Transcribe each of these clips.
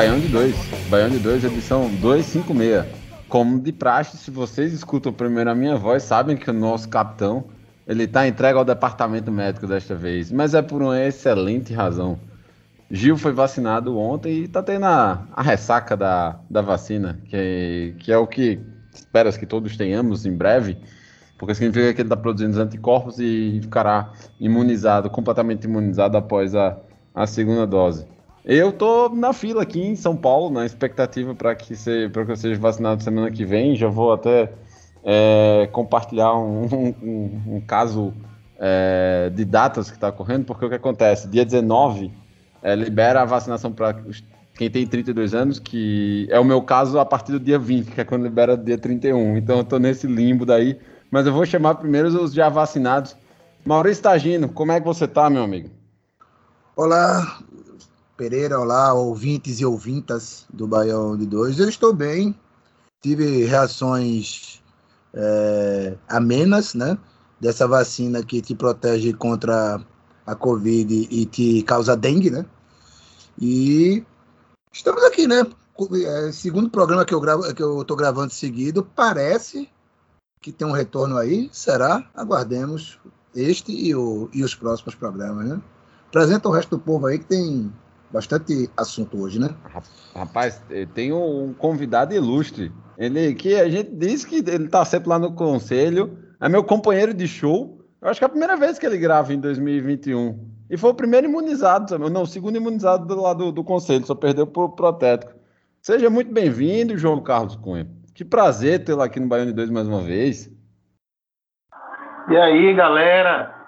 Baião de 2. Baião de 2, edição 256. Como de praxe, se vocês escutam primeiro a minha voz, sabem que o nosso capitão ele está entregue ao departamento médico desta vez. Mas é por uma excelente razão. Gil foi vacinado ontem e está tendo a, a ressaca da, da vacina, que, que é o que esperas que todos tenhamos em breve, porque significa que ele está produzindo os anticorpos e ficará imunizado, completamente imunizado após a, a segunda dose. Eu tô na fila aqui em São Paulo, na expectativa para que, se, que eu seja vacinado semana que vem. Já vou até é, compartilhar um, um- um caso é, de datas que está ocorrendo, porque o que acontece? Dia 19 é, libera a vacinação para quem tem 32 anos, que é o meu caso a partir do dia 20, que é quando libera dia 31. Então eu tô nesse limbo daí. Mas eu vou chamar primeiro os já vacinados. Maurício Tagino, como é que você tá, meu amigo? Olá, Pereira, olá, ouvintes e ouvintas do Baião de Dois. Eu estou bem, tive reações é, amenas, né? Dessa vacina que te protege contra a Covid e te causa dengue, né? E estamos aqui, né? É, segundo programa que eu gravo, que eu gravando seguido, parece que tem um retorno aí. Será? Aguardemos este e, o, e os próximos programas, né? Apresenta o resto do povo aí que tem bastante assunto hoje, né? Rapaz, eh, tem um convidado ilustre. Ele que a gente disse que ele tá sempre lá no conselho. É meu companheiro de show. Eu acho que é a primeira vez que ele grava em 2021. E foi o primeiro imunizado. Não, o segundo imunizado do lado do, do conselho, só perdeu pro protético. Seja muito bem-vindo, João Carlos Cunha. Que prazer tê-lo aqui no Baiano de 2 mais uma vez. E aí, galera?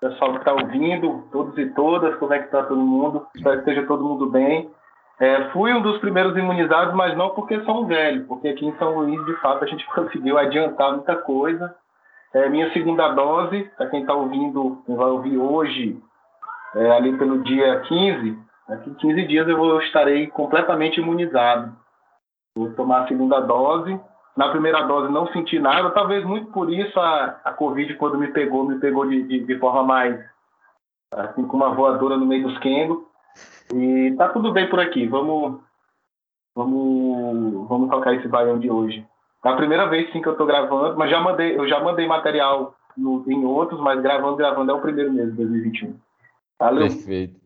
Pessoal que está ouvindo, todos e todas, como é que está todo mundo? Espero que esteja todo mundo bem. É, fui um dos primeiros imunizados, mas não porque sou um velho, porque aqui em São Luís, de fato, a gente conseguiu adiantar muita coisa. É, minha segunda dose, para quem está ouvindo, quem vai ouvir hoje, é, ali pelo dia 15, daqui 15 dias eu vou, estarei completamente imunizado. Vou tomar a segunda dose. Na primeira dose não senti nada, talvez muito por isso a, a Covid, quando me pegou, me pegou de, de, de forma mais, assim, com uma voadora no meio dos quengos. E tá tudo bem por aqui, vamos, vamos, vamos tocar esse baião de hoje. É a primeira vez sim que eu tô gravando, mas já mandei, eu já mandei material no, em outros, mas gravando, gravando é o primeiro de 2021. Valeu. Perfeito.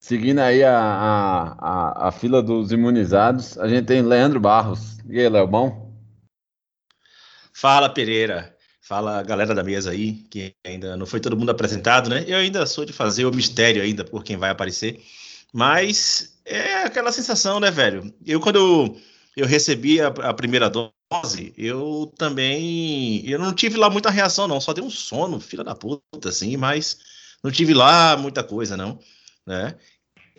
Seguindo aí a, a, a, a fila dos imunizados, a gente tem Leandro Barros. E aí, Léo, bom? Fala Pereira, fala galera da mesa aí, que ainda não foi todo mundo apresentado, né? Eu ainda sou de fazer o mistério ainda por quem vai aparecer, mas é aquela sensação, né, velho? Eu quando eu recebi a, a primeira dose, eu também, eu não tive lá muita reação não, só dei um sono, filha da puta, assim, mas não tive lá muita coisa não, né?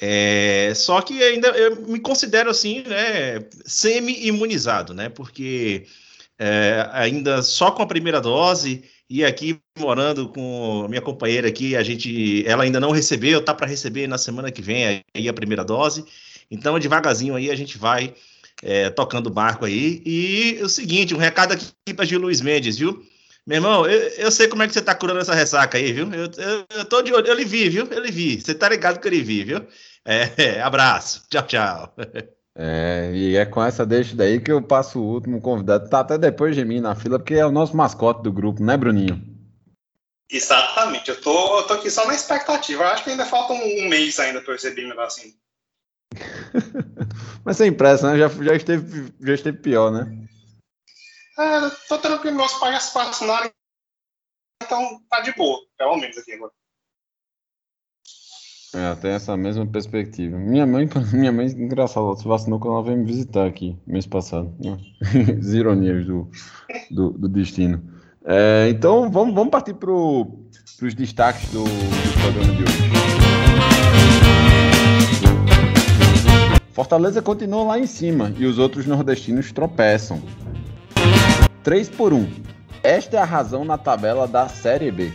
É, só que ainda eu me considero assim, né, semi-imunizado, né? Porque é, ainda só com a primeira dose e aqui morando com minha companheira aqui, a gente, ela ainda não recebeu, tá para receber na semana que vem aí a primeira dose. Então, devagarzinho aí a gente vai é, tocando o barco aí. E o seguinte, um recado aqui para Gil Luiz Mendes, viu? Meu irmão, eu, eu sei como é que você tá curando essa ressaca aí, viu? Eu, eu, eu tô de olho, eu lhe vi, viu? Eu lhe vi. Você tá ligado que eu lhe vi, viu? É, abraço. Tchau, tchau. É, e é com essa deixa daí que eu passo o último convidado. Tá até depois de mim na fila, porque é o nosso mascote do grupo, né, Bruninho? Exatamente. Eu tô, eu tô aqui só na expectativa. Eu acho que ainda falta um, mês ainda pra eu receber minha vacina. Mas sem pressa, né? Já, já, esteve, já esteve pior, né? É, tô tranquilo, meus pais já vacinaram, então tá de boa, pelo menos aqui agora. É, tem essa mesma perspectiva. Minha mãe, minha mãe, engraçado, ela se vacinou quando ela veio me visitar aqui, mês passado. As ironias do, do, do destino. É, então, vamos, vamos partir para os destaques do, do programa de hoje. Fortaleza continua lá em cima e os outros nordestinos tropeçam. 3 por 1. Esta é a razão na tabela da Série B.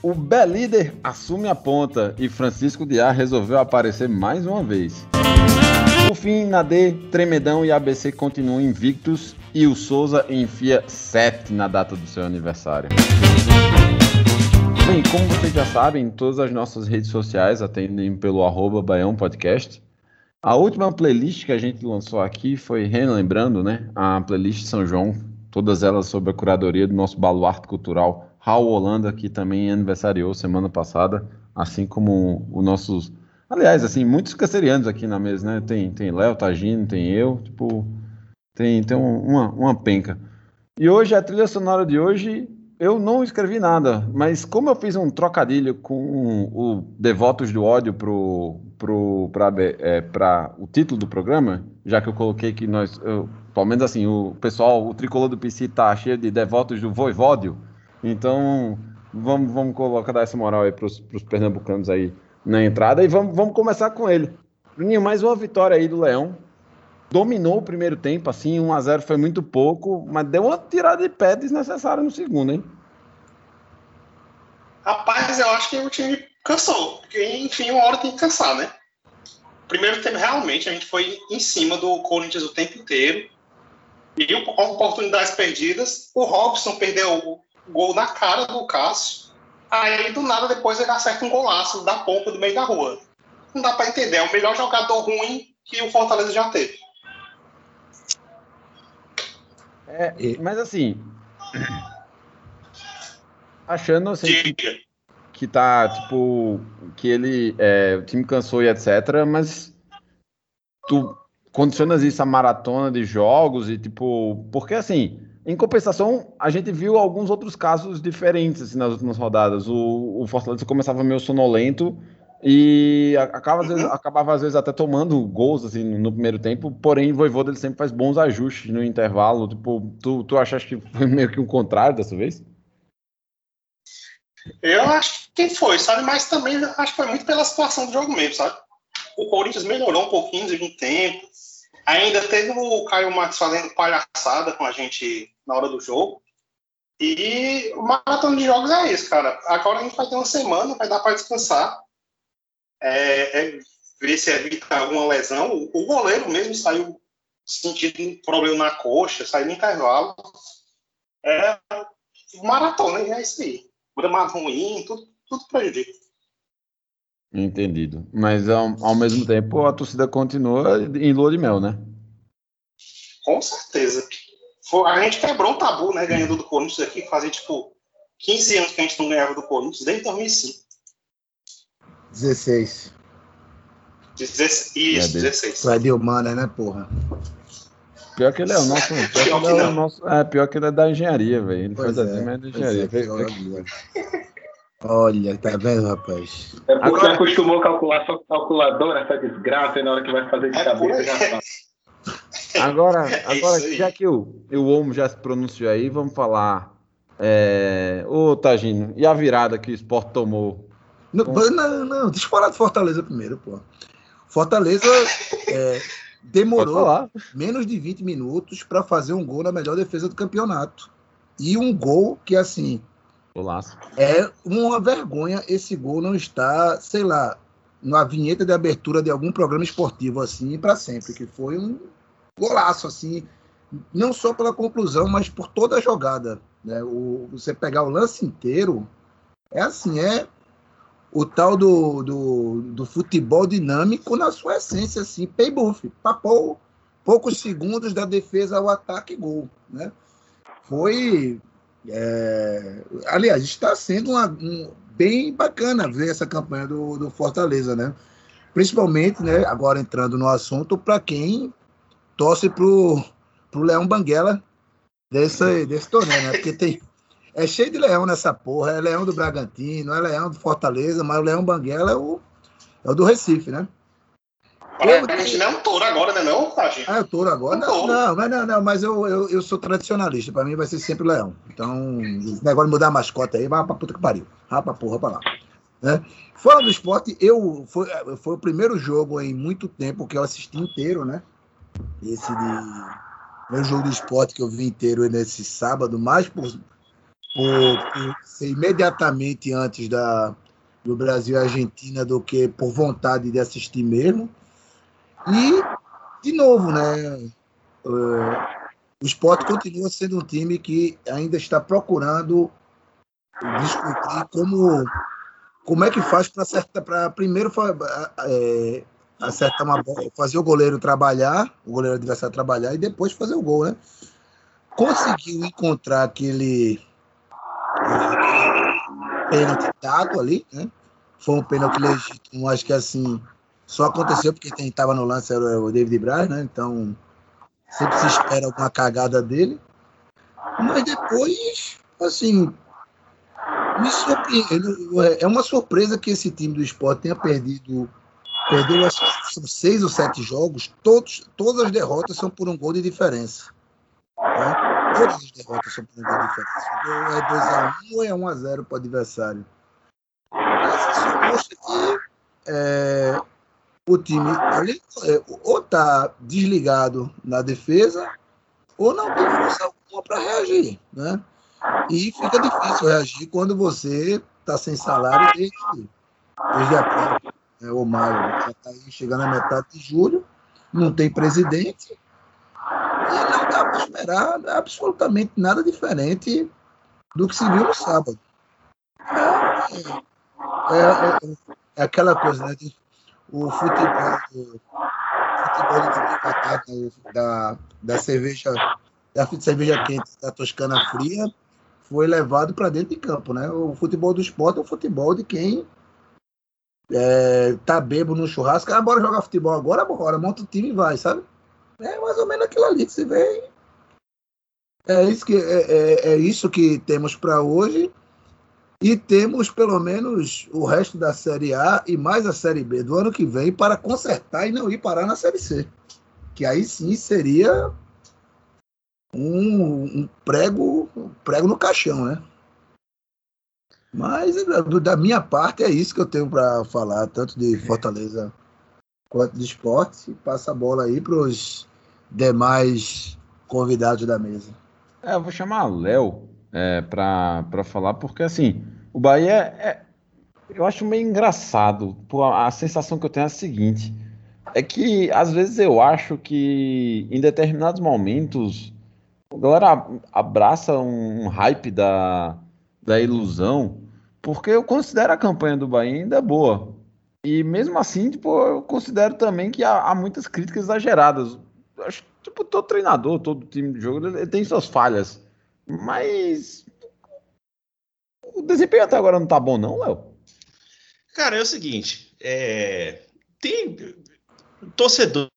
O B-Líder assume a ponta e Francisco Diá resolveu aparecer mais uma vez. Por fim, na D, Tremedão e ABC continuam invictos e o Souza enfia 7 na data do seu aniversário. Bem, como vocês já sabem, todas as nossas redes sociais atendem pelo arroba Baião Podcast. A última playlist que a gente lançou aqui foi relembrando, né? A playlist São João, todas elas sob a curadoria do nosso baluarte cultural, Raul Holanda, que também aniversariou semana passada, assim como os nossos. Aliás, assim, muitos cancerianos aqui na mesa, né? Tem, tem Léo, Tagino, tem eu, tipo, tem, tem um, uma, uma penca. E hoje, a trilha sonora de hoje, eu não escrevi nada, mas como eu fiz um trocadilho com o Devotos do Ódio pro, pro, é, o título do programa, já que eu coloquei que nós, eu, pelo menos assim, o pessoal, o tricolor do PC tá cheio de devotos do Voivódio, então vamos, vamos colocar dar essa moral aí pros, pros pernambucanos aí na entrada e vamos, vamos começar com ele. Bruninho, mais uma vitória aí do Leão, dominou o primeiro tempo, assim, 1 a 0 foi muito pouco, mas deu uma tirada de pé desnecessária no segundo, hein? Rapaz, eu acho que o time cansou, porque enfim, uma hora tem que cansar, né? Primeiro tempo, realmente, a gente foi em cima do Corinthians o tempo inteiro, e oportunidades perdidas, o Robson perdeu gol na cara do Cássio, aí do nada depois ele acerta um golaço da pompa do meio da rua. Não dá para entender, é o melhor jogador ruim que o Fortaleza já teve. É, mas assim. Achando assim. Que, que tá, tipo. Que ele. É, o time cansou e etc. Mas. Tu condicionas isso a maratona de jogos e, tipo. Porque assim. Em compensação, a gente viu alguns outros casos diferentes assim, nas últimas rodadas. O, o Fortaleza começava meio sonolento e acaba, às vezes, uhum. acabava, às vezes, até tomando gols assim, no primeiro tempo, porém, o Voivoda ele sempre faz bons ajustes no intervalo. Tipo, tu, tu achas que foi meio que o contrário dessa vez? Eu acho que foi, sabe? Mas também acho que foi muito pela situação do jogo mesmo, sabe? O Corinthians melhorou um pouquinho de um tempo. Ainda teve o Caio Marques fazendo palhaçada com a gente na hora do jogo. E o maratona de jogos é isso, cara. Agora a gente vai ter uma semana, vai dar para descansar é, é ver se evita alguma lesão. O, o goleiro mesmo saiu sentindo um problema na coxa, saiu no intervalo. É maratona, é isso aí. Gramado ruim, tudo, tudo prejudica. Entendido. Mas ao, ao, mesmo tempo a torcida continua em lua de mel, né? Com certeza. A gente quebrou um tabu, né? Ganhando do Corinthians aqui, fazia tipo 15 anos que a gente não ganhava do Corinthians, desde 2005. 16. 16 isso, é 16. Tu é de humana, né, porra? Pior que ele é o nosso. Pior que ele é, o nosso, é, pior que ele é da engenharia, velho. Ele pois faz é, assim, mas é da engenharia. É, Olha, tá vendo, rapaz? É porque Agora... acostumou a calcular só calculadora, essa desgraça, e na hora que vai fazer de é cabeça já tá. Agora, agora já que o, o Omo já se pronunciou aí, vamos falar. É... Ô, Tagino, e a virada que o Sport tomou não, não, não, deixa eu falar de Fortaleza primeiro, pô. Fortaleza é, demorou menos de 20 minutos para fazer um gol na melhor defesa do campeonato. E um gol que, assim, Golaço. é uma vergonha esse gol não está, sei lá, na vinheta de abertura de algum programa esportivo, assim, para sempre, que foi um golaço, assim, não só pela conclusão, mas por toda a jogada. Né? O, você pegar o lance inteiro, é assim, é o tal do, do, do, futebol dinâmico na sua essência, assim, pay buff, papou poucos segundos da defesa ao ataque gol, né? Foi, é, aliás, está sendo uma, um, bem bacana ver essa campanha do, do Fortaleza, né? principalmente, né, agora entrando no assunto, para quem torce pro, pro Leão Banguela desse, desse torneio, né? Porque tem, é cheio de leão nessa porra. É leão do Bragantino, é leão do Fortaleza, mas o Leão Banguela é o, é o do Recife, né? Gente não é um touro agora, né, não, Tati? Ah, é touro agora? Não, não, mas não, não, mas eu, eu, eu sou tradicionalista. Pra mim vai ser sempre leão. Então, esse negócio de mudar a mascota aí, vai pra puta que pariu. Vai pra porra pra lá. Né? Fora do esporte, eu foi, foi o primeiro jogo em muito tempo que eu assisti inteiro, né? Esse de. Meu jogo do esporte que eu vi inteiro nesse sábado, mais por, por, por ser imediatamente antes da, do Brasil e Argentina do que por vontade de assistir mesmo. E, de novo, né? eh, o esporte continua sendo um time que ainda está procurando descobrir como, como é que faz para acertar, para primeiro eh, acertar uma bola, fazer o goleiro trabalhar, o goleiro adversário trabalhar e depois fazer o gol, né? Conseguiu encontrar aquele eh, pênalti dado ali, né? Foi um pênalti legítimo, acho que assim, só aconteceu porque quem estava no lance era o David Braz, né? Então, sempre se espera alguma cagada dele. Mas depois, assim, me. É uma surpresa que esse time do esporte tenha perdido. Perdeu, acho seis ou sete jogos. Todos, todas as derrotas são por um gol de diferença. né? Todas as derrotas são por um gol de diferença. Ou é 2x1 ou é 1x0 para o adversário. Mas isso mostra que é, o time é, ou está desligado na defesa ou não tem força alguma para reagir, né? E fica difícil reagir quando você está sem salário desde, desde abril, né, ou maio, já está chegando à metade de julho, não tem presidente e não dá para esperar absolutamente nada diferente do que se viu no sábado. É, é, é- é aquela coisa, né? de- o futebol, do- futebol campeonato da, da cerveja da cerveja quente da Toscana fria foi levado para dentro de campo, né? O futebol do esporte é o futebol de quem é, tá bebo no churrasco, ah, bora jogar futebol agora, bora, monta o time e vai, sabe? É mais ou menos aquilo ali que se vê. É isso que, é, é- é isso que temos para hoje. E temos pelo menos o resto da Série A e mais a Série B do ano que vem para consertar e não ir parar na Série C. Que aí sim seria um, um prego, um prego no caixão, né? Mas da- minha parte é isso que eu tenho para falar, tanto de Fortaleza quanto de esporte. Passa a bola aí para os demais convidados da mesa. É, eu vou chamar Léo é, pra falar, porque assim, o Bahia é. Eu acho meio engraçado. Pô, a, sensação que eu tenho é a seguinte: é que às vezes eu acho que em determinados momentos a galera abraça um hype da, da ilusão, porque eu considero a campanha do Bahia ainda boa. E mesmo assim, tipo, eu considero também que há, há muitas críticas exageradas. Eu Acho tipo, todo treinador, todo time de jogo, ele tem suas falhas. Mas o desempenho até agora não tá bom, não, Léo? Cara, é o seguinte, é, tem torcedor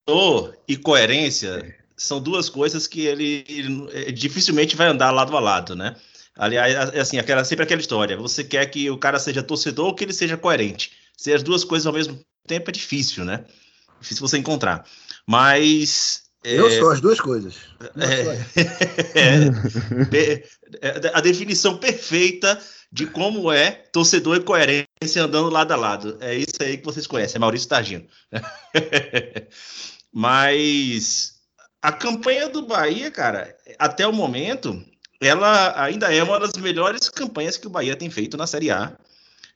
e coerência são duas coisas que ele, ele, é, dificilmente vai andar lado a lado, né? Aliás, é assim, aquela, sempre aquela história. Você quer que o cara seja torcedor ou que ele seja coerente. Ser as duas coisas ao mesmo tempo é difícil, né? Difícil você encontrar. Mas Eu é, sou as duas coisas. É. é, pe- é, a definição perfeita de como é torcedor e coerência andando lado a lado. É isso aí que vocês conhecem, é Maurício Targino. Mas a campanha do Bahia, cara, até o momento, ela ainda é uma das melhores campanhas que o Bahia tem feito na Série A.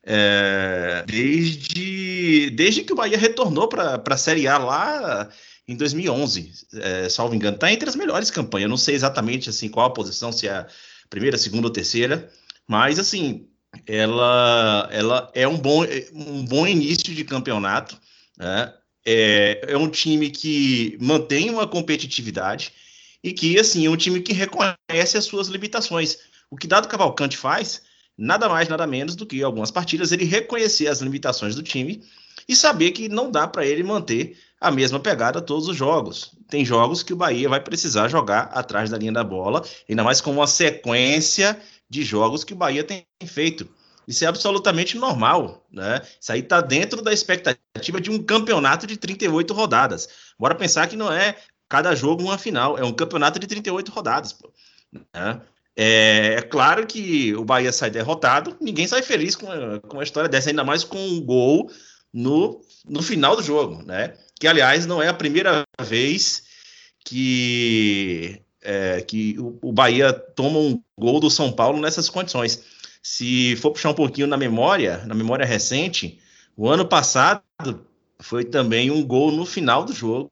É, desde, desde que o Bahia retornou para a Série A lá em 2011, é, salvo engano, está entre as melhores campanhas. Não sei exatamente assim qual a posição, se é a primeira, segunda ou terceira, mas assim, ela, ela é um bom, um bom início de campeonato. Né? É, é um time que mantém uma competitividade e que assim é um time que reconhece as suas limitações. O que Dado Cavalcante faz, nada mais, nada menos do que algumas partidas ele reconhecer as limitações do time e saber que não dá para ele manter a mesma pegada todos os jogos. Tem jogos que o Bahia vai precisar jogar atrás da linha da bola, ainda mais com uma sequência de jogos que o Bahia tem feito. Isso é absolutamente normal, né? Isso aí está dentro da expectativa de um campeonato de 38 rodadas. Bora pensar que não é cada jogo uma final, é um campeonato de 38 rodadas, pô, né? É, é, claro que o Bahia sai derrotado, ninguém sai feliz com, com uma história dessa, ainda mais com um gol no, no final do jogo, né? Que, aliás, não é a primeira vez que, é, que o, o Bahia toma um gol do São Paulo nessas condições. Se for puxar um pouquinho na memória, na memória recente, o ano passado foi também um gol no final do jogo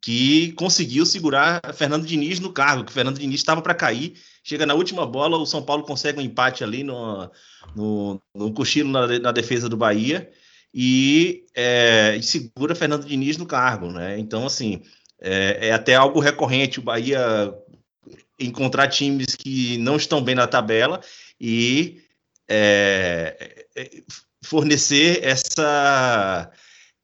que conseguiu segurar Fernando Diniz no cargo, que Fernando Diniz estava para cair. Chega na última bola, o São Paulo consegue um empate ali no, no, no cochilo na, na defesa do Bahia e, é, e, segura Fernando Diniz no cargo, né? Então, assim, é, é, até algo recorrente o Bahia encontrar times que não estão bem na tabela e é, é fornecer essa,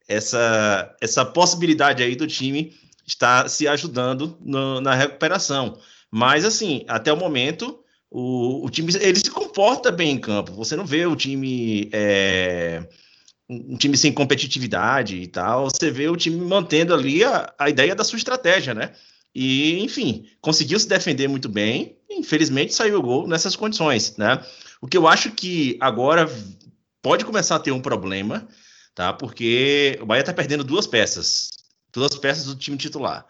essa, essa possibilidade aí do time está se ajudando no, na recuperação. Mas, assim, até o momento, o, o, time ele se comporta bem em campo. Você não vê o time. É, um time sem competitividade e tal. Você vê o time mantendo ali a, a ideia da sua estratégia, né? E, enfim, conseguiu se defender muito bem. Infelizmente, saiu o gol nessas condições, né? O que eu acho que agora pode começar a ter um problema, tá? Porque o Bahia tá perdendo duas peças duas peças do time titular.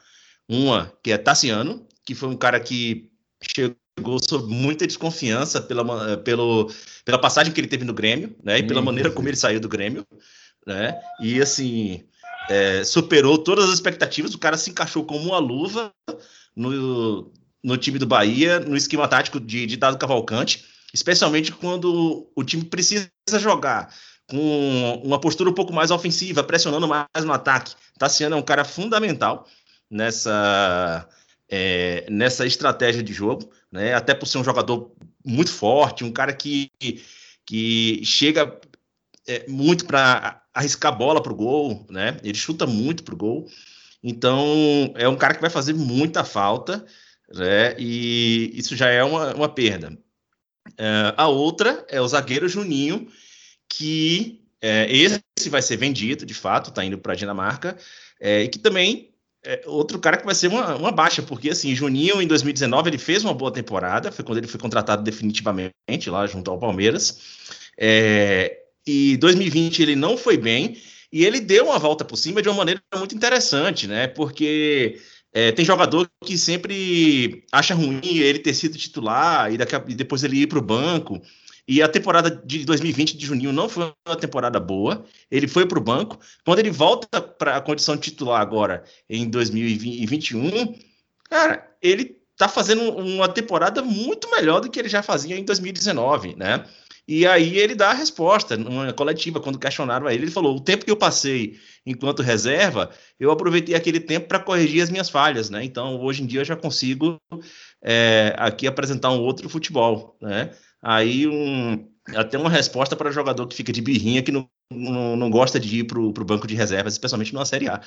Uma, que é Tassiano, que foi um cara que chegou sob muita desconfiança pela, pelo, pela passagem que ele teve no Grêmio, né? E pela maneira como ele saiu do Grêmio, né? E assim, é, superou todas as expectativas. O cara se encaixou como uma luva no, no time do Bahia, no esquema tático de, de Dado Cavalcante, especialmente quando o time precisa jogar com uma postura um pouco mais ofensiva, pressionando mais no ataque. Tassiano é um cara fundamental nessa, é, nessa estratégia de jogo, né? até por ser um jogador muito forte, um cara que, que chega é, muito para arriscar bola para o gol, né? ele chuta muito para o gol. Então, é um cara que vai fazer muita falta, né? e isso já é uma, uma perda. É, a outra é o zagueiro Juninho, que é, esse vai ser vendido, de fato, está indo para a Dinamarca, é, e que também é outro cara que vai ser uma, uma, baixa, porque assim, Juninho em 2019 ele fez uma boa temporada, foi quando ele foi contratado definitivamente lá junto ao Palmeiras, é, e 2020 ele não foi bem, e ele deu uma volta por cima de uma maneira muito interessante, né? Porque é, tem jogador que sempre acha ruim ele ter sido titular e, daqui a, e depois ele ir para o banco. E a temporada de 2020 de Juninho não foi uma temporada boa. Ele foi para o banco. Quando ele volta para a condição titular agora, em 2021, cara, ele tá fazendo uma temporada muito melhor do que ele já fazia em 2019, né? E aí ele dá a resposta numa coletiva, quando questionaram a ele, ele falou: o tempo que eu passei enquanto reserva, eu aproveitei aquele tempo para corrigir as minhas falhas, né? Então, hoje em dia eu já consigo é, aqui apresentar um outro futebol, né? Aí um, até uma resposta para jogador que fica de birrinha que não, não, não gosta de ir para o banco de reservas, especialmente numa Série A.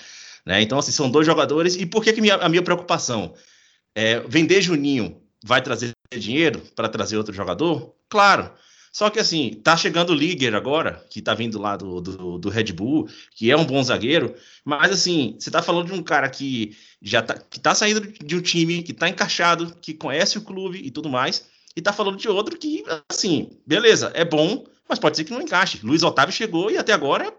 Né? Então, assim, são dois jogadores. E por que, que minha, a minha preocupação? É, vender Juninho vai trazer dinheiro para trazer outro jogador? Claro. Só que assim, tá chegando o Liger agora, que tá vindo lá do, do, do, Red Bull, que é um bom zagueiro, mas assim, você tá falando de um cara que já tá, que tá saindo de um time, que tá encaixado, que conhece o clube e tudo mais, e tá falando de outro que, assim, beleza, é bom, mas pode ser que não encaixe. Luiz Otávio chegou e até agora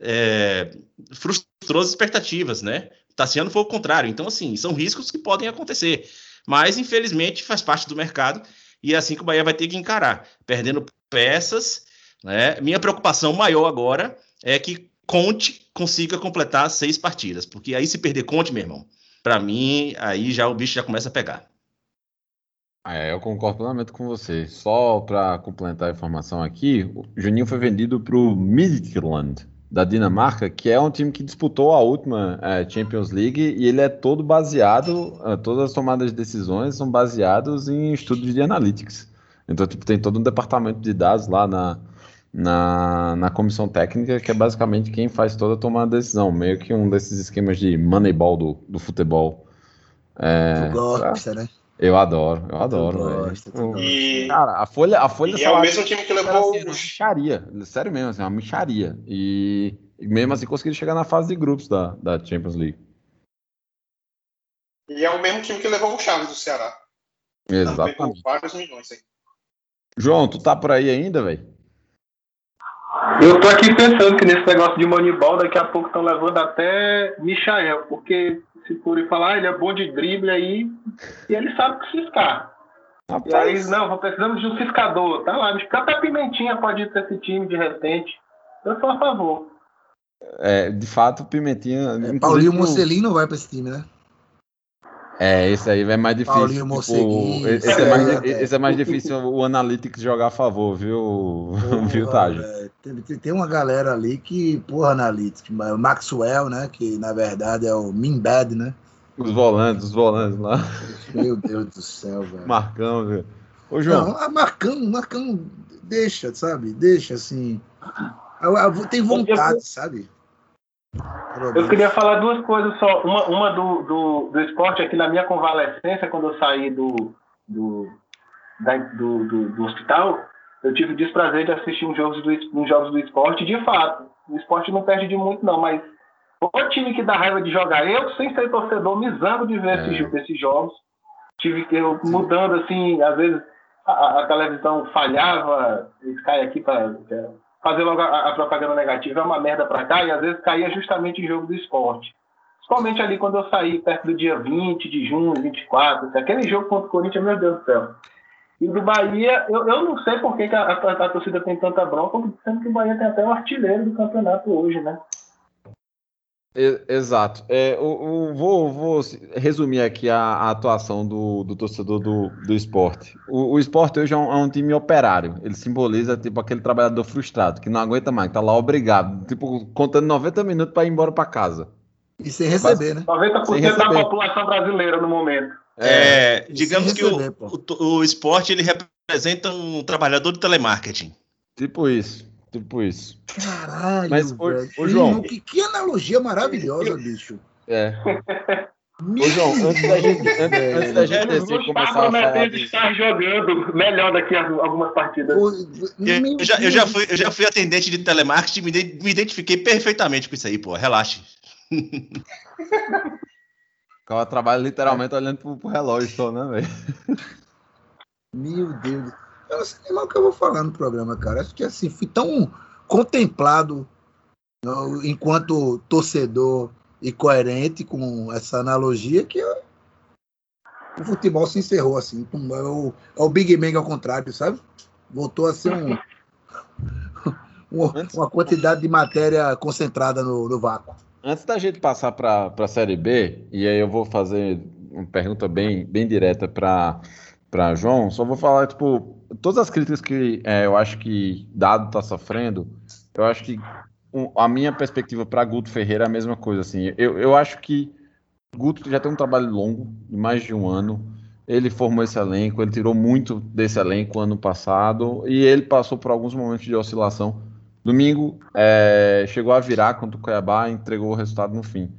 é, frustrou as expectativas, né? Tassiano foi o contrário. Então, assim, são riscos que podem acontecer. Mas, infelizmente, faz parte do mercado e é assim que o Bahia vai ter que encarar, perdendo peças. Né? Minha preocupação maior agora é que Conte consiga completar seis partidas, porque aí se perder Conte, meu irmão, para mim, aí já o bicho já começa a pegar. É, eu concordo plenamente com você. Só para complementar a informação aqui, o Juninho foi vendido para o Midtjylland, da Dinamarca, que é um time que disputou a última é, Champions League e ele é todo baseado, é, todas as tomadas de decisões são baseados em estudos de analytics. Então, tipo, tem todo um departamento de dados lá na, na, na comissão técnica, que é basicamente quem faz toda a tomada de decisão, meio que um desses esquemas de moneyball do, do futebol. É, gosta, né? Eu adoro, eu adoro, velho. E, Cara, a folha, a folha e é o mesmo time que levou assim, uma micharia, sério mesmo, assim, uma micharia. E, e mesmo assim conseguiram chegar na fase de grupos da, da Champions League. E é o mesmo time que levou o Chaves do Ceará. Exatamente. vários milhões aí. João, tu tá por aí ainda, velho? Eu tô aqui pensando que nesse negócio de Moneyball, daqui a pouco estão levando até Michael, porque se forem falar, ah, ele é bom de drible aí, e ele sabe ciscar. E aí, não, precisamos de um ciscador. Tá lá, até a Pimentinha pode ir pra esse time de repente. Eu sou a favor. É, de fato, o Pimentinha. inclusive, Paulinho o- Mocelin não vai pra esse time, né? É, esse aí é mais difícil. Paulinho tipo, esse, é mais, Fred, esse é mais difícil o Analytics jogar a favor, viu, viu Porra, Taj? velho, tem, tem- tem uma galera ali que, porra, analítica. mas O Maxwell, né? Que na verdade é o Minbad, né? Os volantes, os volantes lá. Meu Deus do céu, velho. Marcão, viu? Ô, João, Não, a Marcão, Marcão deixa, sabe? Deixa assim. Eu- eu- Tem vontade, sabe? Eu queria falar duas coisas só. Uma, uma do, do, do esporte aqui na minha convalescência, quando eu saí do, do, da- do, do, do hospital, eu tive o desprazer de assistir uns jogos, do, uns jogos do esporte. De fato, o esporte não perde de muito, não, mas o time que dá raiva de jogar, eu, sem ser torcedor, me zango de ver É. esses, esses jogos. Tive que eu mudando assim, às vezes a, a televisão falhava, eles caem aqui para fazer logo a, a propaganda negativa é uma merda pra cá e às vezes caía justamente em jogo do esporte. Principalmente ali quando eu saí perto do dia 20 de junho, 24, assim, aquele jogo contra o Corinthians, meu Deus do céu. E do Bahia, eu, eu não sei por que, que a, a- a torcida tem tanta bronca, sendo que o Bahia tem até o artilheiro do campeonato hoje, né? exato. É, o, o- vou, vou resumir aqui a, a atuação do, do torcedor do, do esporte. O, o esporte hoje é um, é um time operário. Ele simboliza tipo aquele trabalhador frustrado que não aguenta mais, que tá lá obrigado, tipo, contando 90 minutos para ir embora para casa. E sem receber, né? 90% Sem da receber. população brasileira no momento. É, e digamos que o, receber, pô. o, o esporte ele representa um trabalhador de telemarketing. Tipo isso. Tipo isso. Caralho, Mas, ô- velho. ô, João. que, que analogia maravilhosa, bicho. É. Ô, João, antes da gente, antes, antes da gente descer começar a falar de... estar jogando melhor daqui a algumas partidas. Pô, Eu, eu já, eu, já fui, eu já fui atendente de telemarketing, me, me identifiquei perfeitamente com isso aí, pô. Relaxe. O cara trabalha literalmente olhando pro, pro relógio só, né, velho? Meu Deus. Eu não sei nem mais o que eu vou falar no programa, cara. Acho que assim, fui tão contemplado no- enquanto torcedor e coerente com essa analogia que eu- o futebol se encerrou assim. É o, é o Big Bang ao contrário, sabe? Voltou a ser um- uma quantidade de matéria concentrada no, no vácuo. Antes da gente passar para a Série B, e aí eu vou fazer uma pergunta bem, bem direta para João, só vou falar, tipo, todas as críticas que é, eu acho que Dado está sofrendo, eu acho que um, a minha perspectiva para Guto Ferreira é a mesma coisa, assim, eu, eu acho que Guto já tem um trabalho longo, de mais de um ano, ele formou esse elenco, ele tirou muito desse elenco ano passado, e ele passou por alguns momentos de oscilação, Domingo é, chegou a virar contra o Cuiabá e entregou o resultado no fim.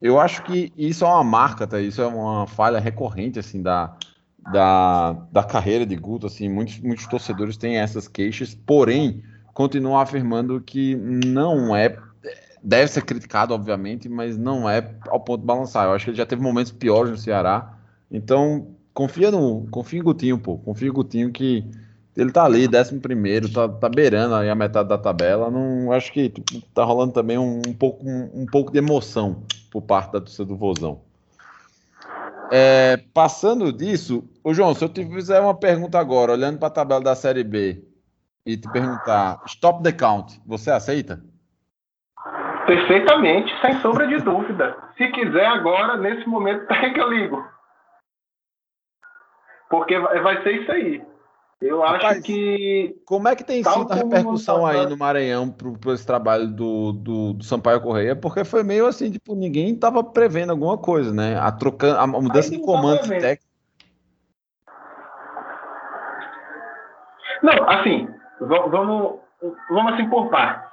Eu acho que isso é uma marca, tá? Isso é uma falha recorrente assim da, da, da carreira de Guto. Assim, muitos, muitos torcedores têm essas queixas, porém continuam afirmando que não é deve ser criticado, obviamente, mas não é ao ponto de balançar. Eu acho que ele já teve momentos piores no Ceará. Então, confia no, confia em Gutinho, pô. Confia em Gutinho que ele tá ali, décimo primeiro, tá, tá beirando aí a metade da tabela. Não acho que tipo, tá rolando também um, um pouco, um, um pouco de emoção por parte da torcida do Vozão. É, passando disso, ô João, se eu te fizer uma pergunta agora, olhando para a tabela da Série B, e te perguntar, stop the count, você aceita? Perfeitamente, sem sombra de dúvida. Se quiser agora, nesse momento, tem que eu ligo. Porque vai ser isso aí. Eu acho Rapaz, que Como é que tem sido a repercussão aí no Maranhão pro esse trabalho do, do, do Sampaio Correia? Porque foi meio assim, tipo, ninguém tava prevendo alguma coisa, né? A, trocando, a mudança de tá comando prevendo. técnico. Não, assim, va- vamos. vamos assim por partes.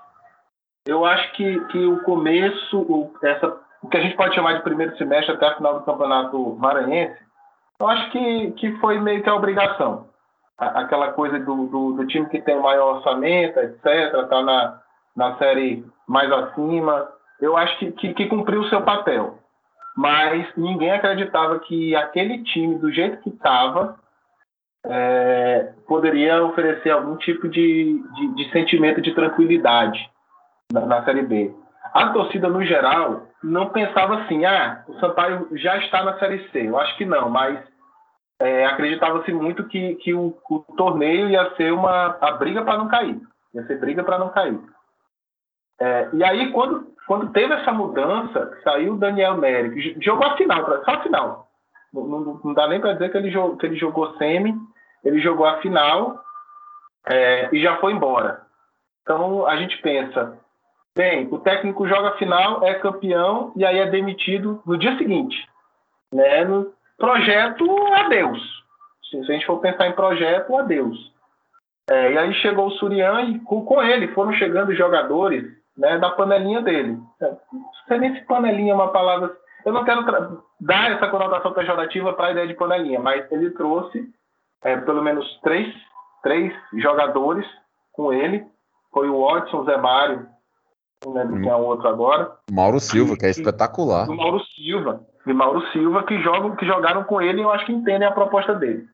Eu acho que, que o começo, o, essa, o que a gente pode chamar de primeiro semestre até a final do campeonato maranhense, eu acho que, que foi meio que a obrigação. Aquela coisa do, do, do, time que tem o maior orçamento, etc., tá na, na série mais acima. Eu acho que, que, que cumpriu o seu papel. Mas ninguém acreditava que aquele time, do jeito que estava, é, poderia oferecer algum tipo de, de, de sentimento de tranquilidade na, na, Série B. A torcida, no geral, não pensava assim, ah, o Sampaio já está na Série C. Eu acho que não, mas é, acreditava-se muito que, que o, o, torneio ia ser uma a briga para não cair. Ia ser briga para não cair. É, e aí, quando, quando teve essa mudança, saiu o Daniel Neri, jogou a final, só a final. Não, não, não dá nem para dizer que ele, jogou, que ele jogou semi, ele jogou a final é, e já foi embora. Então a gente pensa, bem, o técnico joga a final, é campeão e aí é demitido no dia seguinte. Né? No projeto, adeus. Se a gente for pensar em projeto, adeus. É, e aí chegou o Surian e com, com ele foram chegando jogadores né, da panelinha dele. É, não sei nem se panelinha é uma palavra. Eu não quero dar essa conotação pejorativa para a ideia de panelinha, mas ele trouxe é, pelo menos três, três jogadores com ele. Foi o Watson, o Zé Mário, não lembro quem é o outro agora. Mauro Silva, que é espetacular. O Mauro Silva. E Mauro Silva, que, jogam, que jogaram com ele e eu acho que entendem a proposta dele.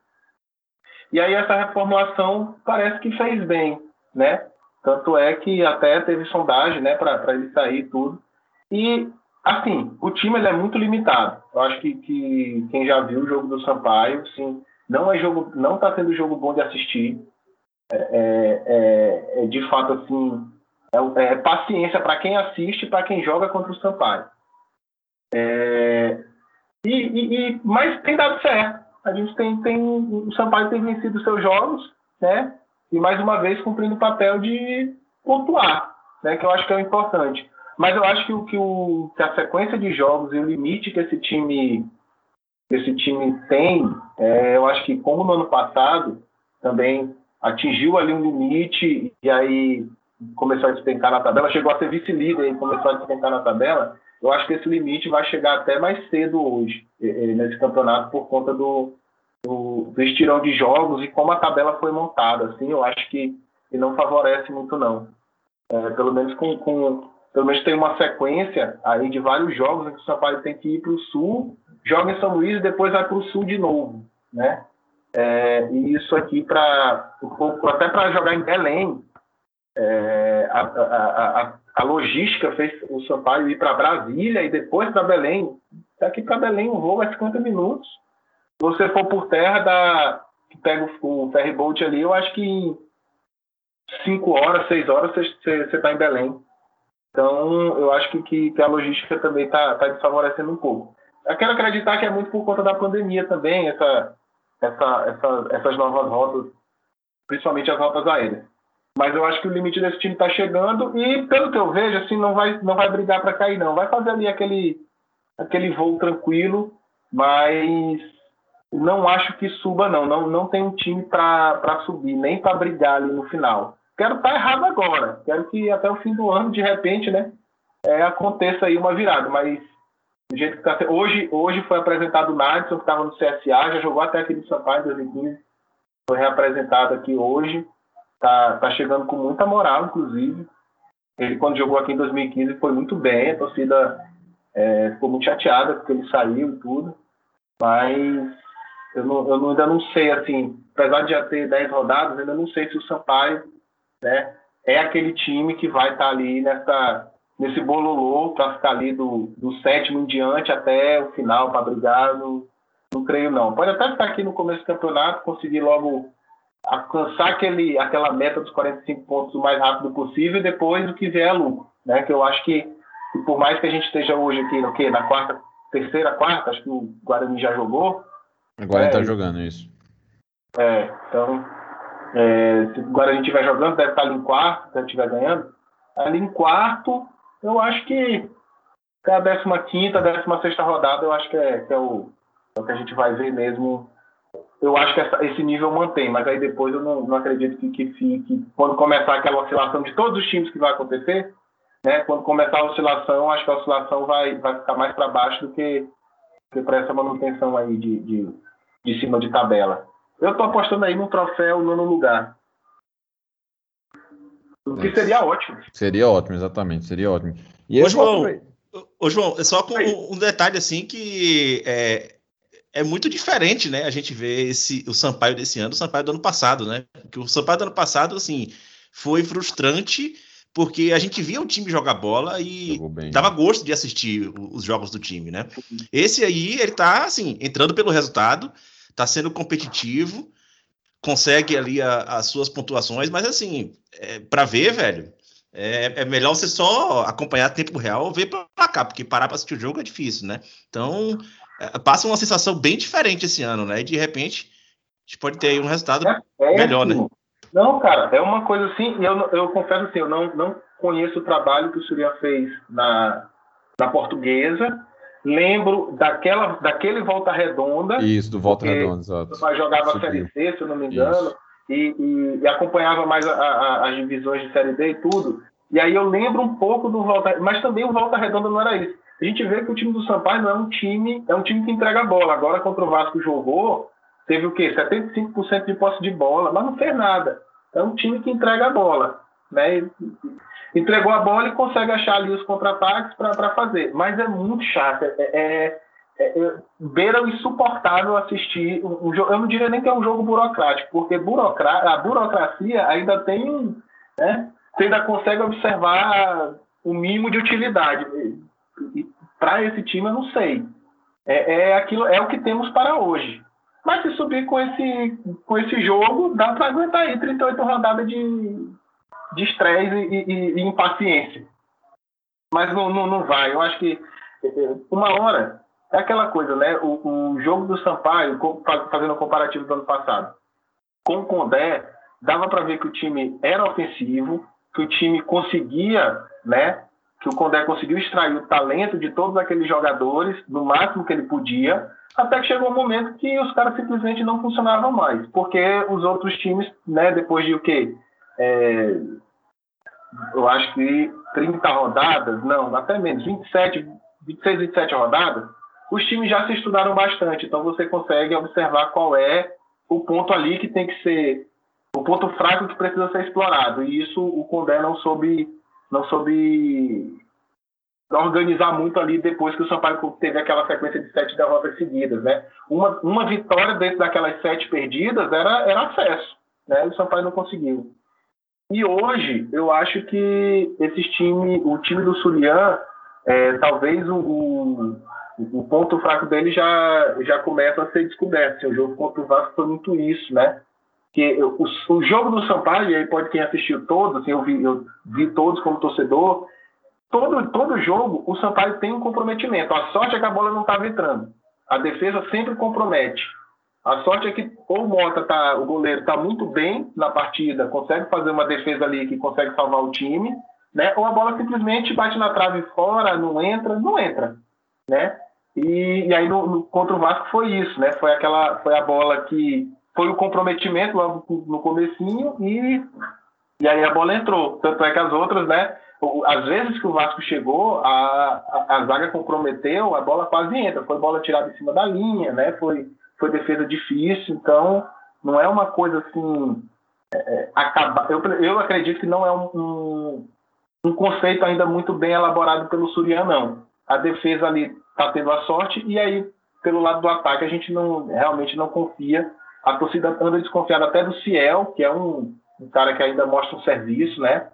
E aí essa reformulação parece que fez bem, né? Tanto é que até teve sondagem, né, para ele sair tudo. E, assim, o time ele é muito limitado. Eu acho que, que quem já viu o jogo do Sampaio, sim, não é jogo, não está sendo jogo bom de assistir. É, é, é, é de fato assim, é, é paciência para quem assiste, para quem joga contra o Sampaio. É, e, e, e, mas tem dado certo. A gente tem, tem o Sampaio tem vencido seus jogos, né? E mais uma vez cumprindo o papel de pontuar, né? Que eu acho que é o importante. Mas eu acho que o que, o, que a sequência de jogos e o limite que esse time esse time tem, é, eu acho que como no ano passado também atingiu ali um limite e aí começou a despencar na tabela, chegou a ser vice-líder e começou a despencar na tabela, eu acho que esse limite vai chegar até mais cedo hoje, nesse campeonato, por conta do, do, do estirão de jogos e como a tabela foi montada. Assim, eu acho que, que não favorece muito, não. É, pelo menos com, com, pelo menos tem uma sequência aí de vários jogos em que o Sampaio tem que ir para o sul joga em São Luís e depois vai para o sul de novo, né? É, e isso aqui para até para jogar em Belém, é, a, a, a, a, logística fez o Sampaio ir para Brasília e depois para Belém. Daqui para Belém um voo é 50 minutos. Se você for por terra, dá, pega o, o ferry boat ali, eu acho que em 5 horas, 6 horas você está em Belém. Então, eu acho que, que, que a logística também está tá desfavorecendo um pouco. Eu quero acreditar que é muito por conta da pandemia também, essa, essa, essa, essas novas rotas, principalmente as rotas aéreas. Mas eu acho que o limite desse time está chegando e, pelo que eu vejo, assim, não vai, não vai brigar para cair, não. Vai fazer ali aquele, aquele voo tranquilo, mas não acho que suba, não. Não, não tem um time para subir, nem para brigar ali no final. Quero estar tá errado agora. Quero que até o fim do ano, de repente, né, é, aconteça aí uma virada. Mas do jeito que tá, hoje, hoje foi apresentado o Nadson, que estava no CSA, já jogou até aqui no Sampaio em 2015. Foi reapresentado aqui hoje. Tá, tá chegando com muita moral, inclusive. Ele, quando jogou aqui em 2015, foi muito bem. A torcida é, ficou muito chateada porque ele saiu e tudo. Mas eu, não, eu ainda não sei, assim, apesar de já ter 10 rodadas, ainda não sei se o Sampaio né, é aquele time que vai estar tá ali nessa nesse bololô para ficar ali do, do sétimo em diante até o final para brigar, não, não creio não. Pode até ficar aqui no começo do campeonato, conseguir logo alcançar aquele, aquela meta dos 45 pontos o mais rápido possível e depois o que vier é lucro. Né? Que eu acho que, por mais que a gente esteja hoje aqui no quê? na quarta, terceira, quarta, acho que o Guarani já jogou. Agora é, está jogando isso. É, então, é, se o Guarani estiver jogando, deve estar ali em quarto, se estiver ganhando. Ali em quarto, eu acho que até a 15 16 rodada, eu acho que é, que é, o, é o que a gente vai ver mesmo eu acho que essa, esse nível mantém, mas aí depois eu não, não acredito que, que fique. Quando começar aquela oscilação de todos os times que vai acontecer, né? Quando começar a oscilação, acho que a oscilação vai, vai ficar mais para baixo do que, que para essa manutenção aí de, de, de cima de tabela. Eu estou apostando aí no troféu nono lugar. O que seria ótimo. Seria ótimo, exatamente, seria ótimo. E ô, João, ô, João, é só com um detalhe assim que é, é muito diferente, né? A gente vê esse, o Sampaio desse ano, o Sampaio do ano passado, né? Porque o Sampaio do ano passado, assim, foi frustrante porque a gente via o time jogar bola e dava gosto de assistir os jogos do time, né? Esse aí, ele tá, assim, entrando pelo resultado, tá sendo competitivo, consegue ali a, as suas pontuações, mas assim, é, para ver, velho, é, é, melhor você só acompanhar tempo real ou ver pra cá, porque parar para assistir o jogo é difícil, né? Então, passa uma sensação bem diferente esse ano, né? E de repente, a gente pode ter aí um resultado é, é melhor, né? Não, cara, é uma coisa assim, eu, eu confesso assim, eu não, não conheço o trabalho que o Surya fez na, na portuguesa, lembro daquela, daquele Volta Redonda. Isso, do Volta Redonda, exato. Mas jogava a Série C, se eu não me engano, e, e, e, acompanhava mais a, a, as divisões de Série D e tudo. E aí eu lembro um pouco do Volta, mas também o Volta Redonda não era isso. A gente vê que o time do Sampaio não é um time, é um time que entrega a bola. Agora contra o Vasco jogou, teve o quê? 75% de posse de bola, mas não fez nada. É um time que entrega a bola, né? entregou a bola e consegue achar ali os contra-ataques para fazer. Mas é muito chato. É, é, é, é beira o insuportável assistir um, jogo. Eu não diria nem que é um jogo burocrático, porque burocra a burocracia ainda tem. Né, você ainda consegue observar o mínimo de utilidade. Para esse time, eu não sei. É, é, aquilo, é o que temos para hoje. Mas se subir com esse, com esse jogo, dá para aguentar aí 38 rodadas de, de estresse e, e, e, impaciência. Mas não, não, não vai. Eu acho que uma hora é aquela coisa, né? O, o jogo do Sampaio, fazendo o um comparativo do ano passado, com o Condé, dava para ver que o time era ofensivo, que o time conseguia, né? Que o Condé conseguiu extrair o talento de todos aqueles jogadores, no máximo que ele podia, até que chegou um momento que os caras simplesmente não funcionavam mais, porque os outros times, né, depois de o quê? É, eu acho que 30 rodadas, não, até menos, 27, 26, 27 rodadas, os times já se estudaram bastante, então você consegue observar qual é o ponto ali que tem que ser, o ponto fraco que precisa ser explorado, e isso o Condé não soube, não soube organizar muito ali depois que o Sampaio teve aquela sequência de sete derrotas seguidas, né? Uma, uma vitória dentro daquelas sete perdidas era, era acesso, né? O Sampaio não conseguiu. E hoje, eu acho que esse time, o time do Surian, é, talvez o, o, o, ponto fraco dele já, já começa a ser descoberto. Assim, o jogo contra o Vasco foi muito isso, né? Que o, o jogo do Sampaio, e aí pode quem assistiu todos, assim, eu, vi, eu vi todos como torcedor, todo, todo jogo o Sampaio tem um comprometimento. A sorte é que a bola não estava entrando. A defesa sempre compromete. A sorte é que ou o Mota tá, o goleiro está muito bem na partida, consegue fazer uma defesa ali que consegue salvar o time, né? Ou a bola simplesmente bate na trave fora, não entra, não entra, né? E, e aí no, no, contra o Vasco foi isso, né? Foi aquela, foi a bola que foi o comprometimento logo no comecinho e e aí a bola entrou. Tanto é que as outras, né? Às vezes que o Vasco chegou, a, a, a zaga comprometeu, a bola quase entra. Foi bola tirada em cima da linha, né? Foi foi defesa difícil, então não é uma coisa assim. É, é acabar. Eu, eu acredito que não é um, um, um, conceito ainda muito bem elaborado pelo Surian, não. A defesa ali está tendo a sorte, e aí, pelo lado do ataque, a gente não realmente não confia. A torcida anda desconfiada até do Ciel, que é um, um cara que ainda mostra um serviço, né?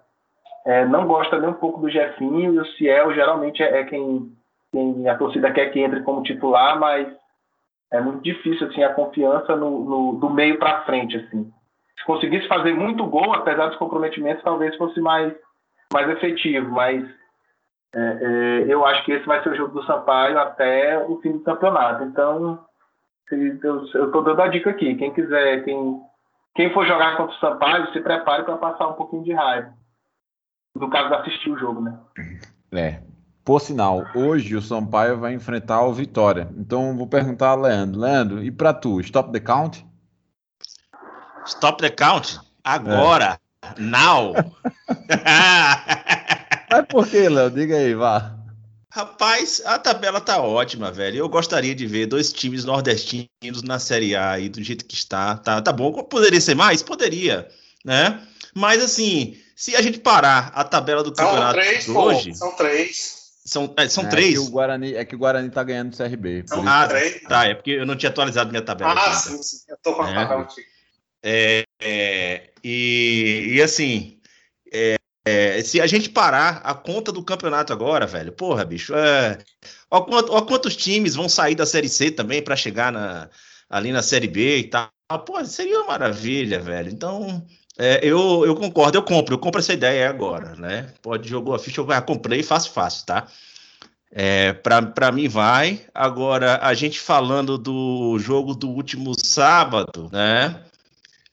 É, não gosta nem um pouco do Jefinho, e o Ciel geralmente é, é quem, quem a torcida quer que entre como titular, mas é muito difícil assim a confiança no, no do meio para frente assim. Se conseguisse fazer muito gol, apesar dos comprometimentos, talvez fosse mais mais efetivo, mas é, é, eu acho que esse vai ser o jogo do Sampaio até o fim do campeonato. Então, eu estou dando a dica aqui. Quem quiser, quem, quem for jogar contra o Sampaio, se prepare para passar um pouquinho de raiva. No caso de assistir o jogo, né? É, por sinal, hoje o Sampaio vai enfrentar o Vitória. Então vou perguntar a Leandro. Leandro, e para tu, stop the count? Stop the count. Agora. Now. Mas por que, Léo? Diga aí, vá. Rapaz, a tabela tá ótima, velho. Eu gostaria de ver dois times nordestinos na Série A aí, do jeito que está. Tá, tá bom. Poderia ser mais? Poderia, né? Mas assim, se a gente parar a tabela do São campeonato três, de pô. hoje, São três. são, é, são É três. Que o Guarani, é que o Guarani tá ganhando o CRB. São. Ah, três. tá, é porque eu não tinha atualizado minha tabela. Ah, sim, sim. Eu tô com a É. tabela aqui. É, é, e, e assim, é, se a gente parar a conta do campeonato agora, velho, porra, bicho, é, ó, quanto- ó quantos times vão sair da Série C também para chegar na, ali na Série B e tal. Pô, seria uma maravilha, velho. Então, é, eu, eu concordo, eu compro, eu compro essa ideia agora, né? Pode jogar a ficha, eu comprei fácil, fácil, tá? É, para mim vai. Agora, a gente falando do jogo do último sábado, né?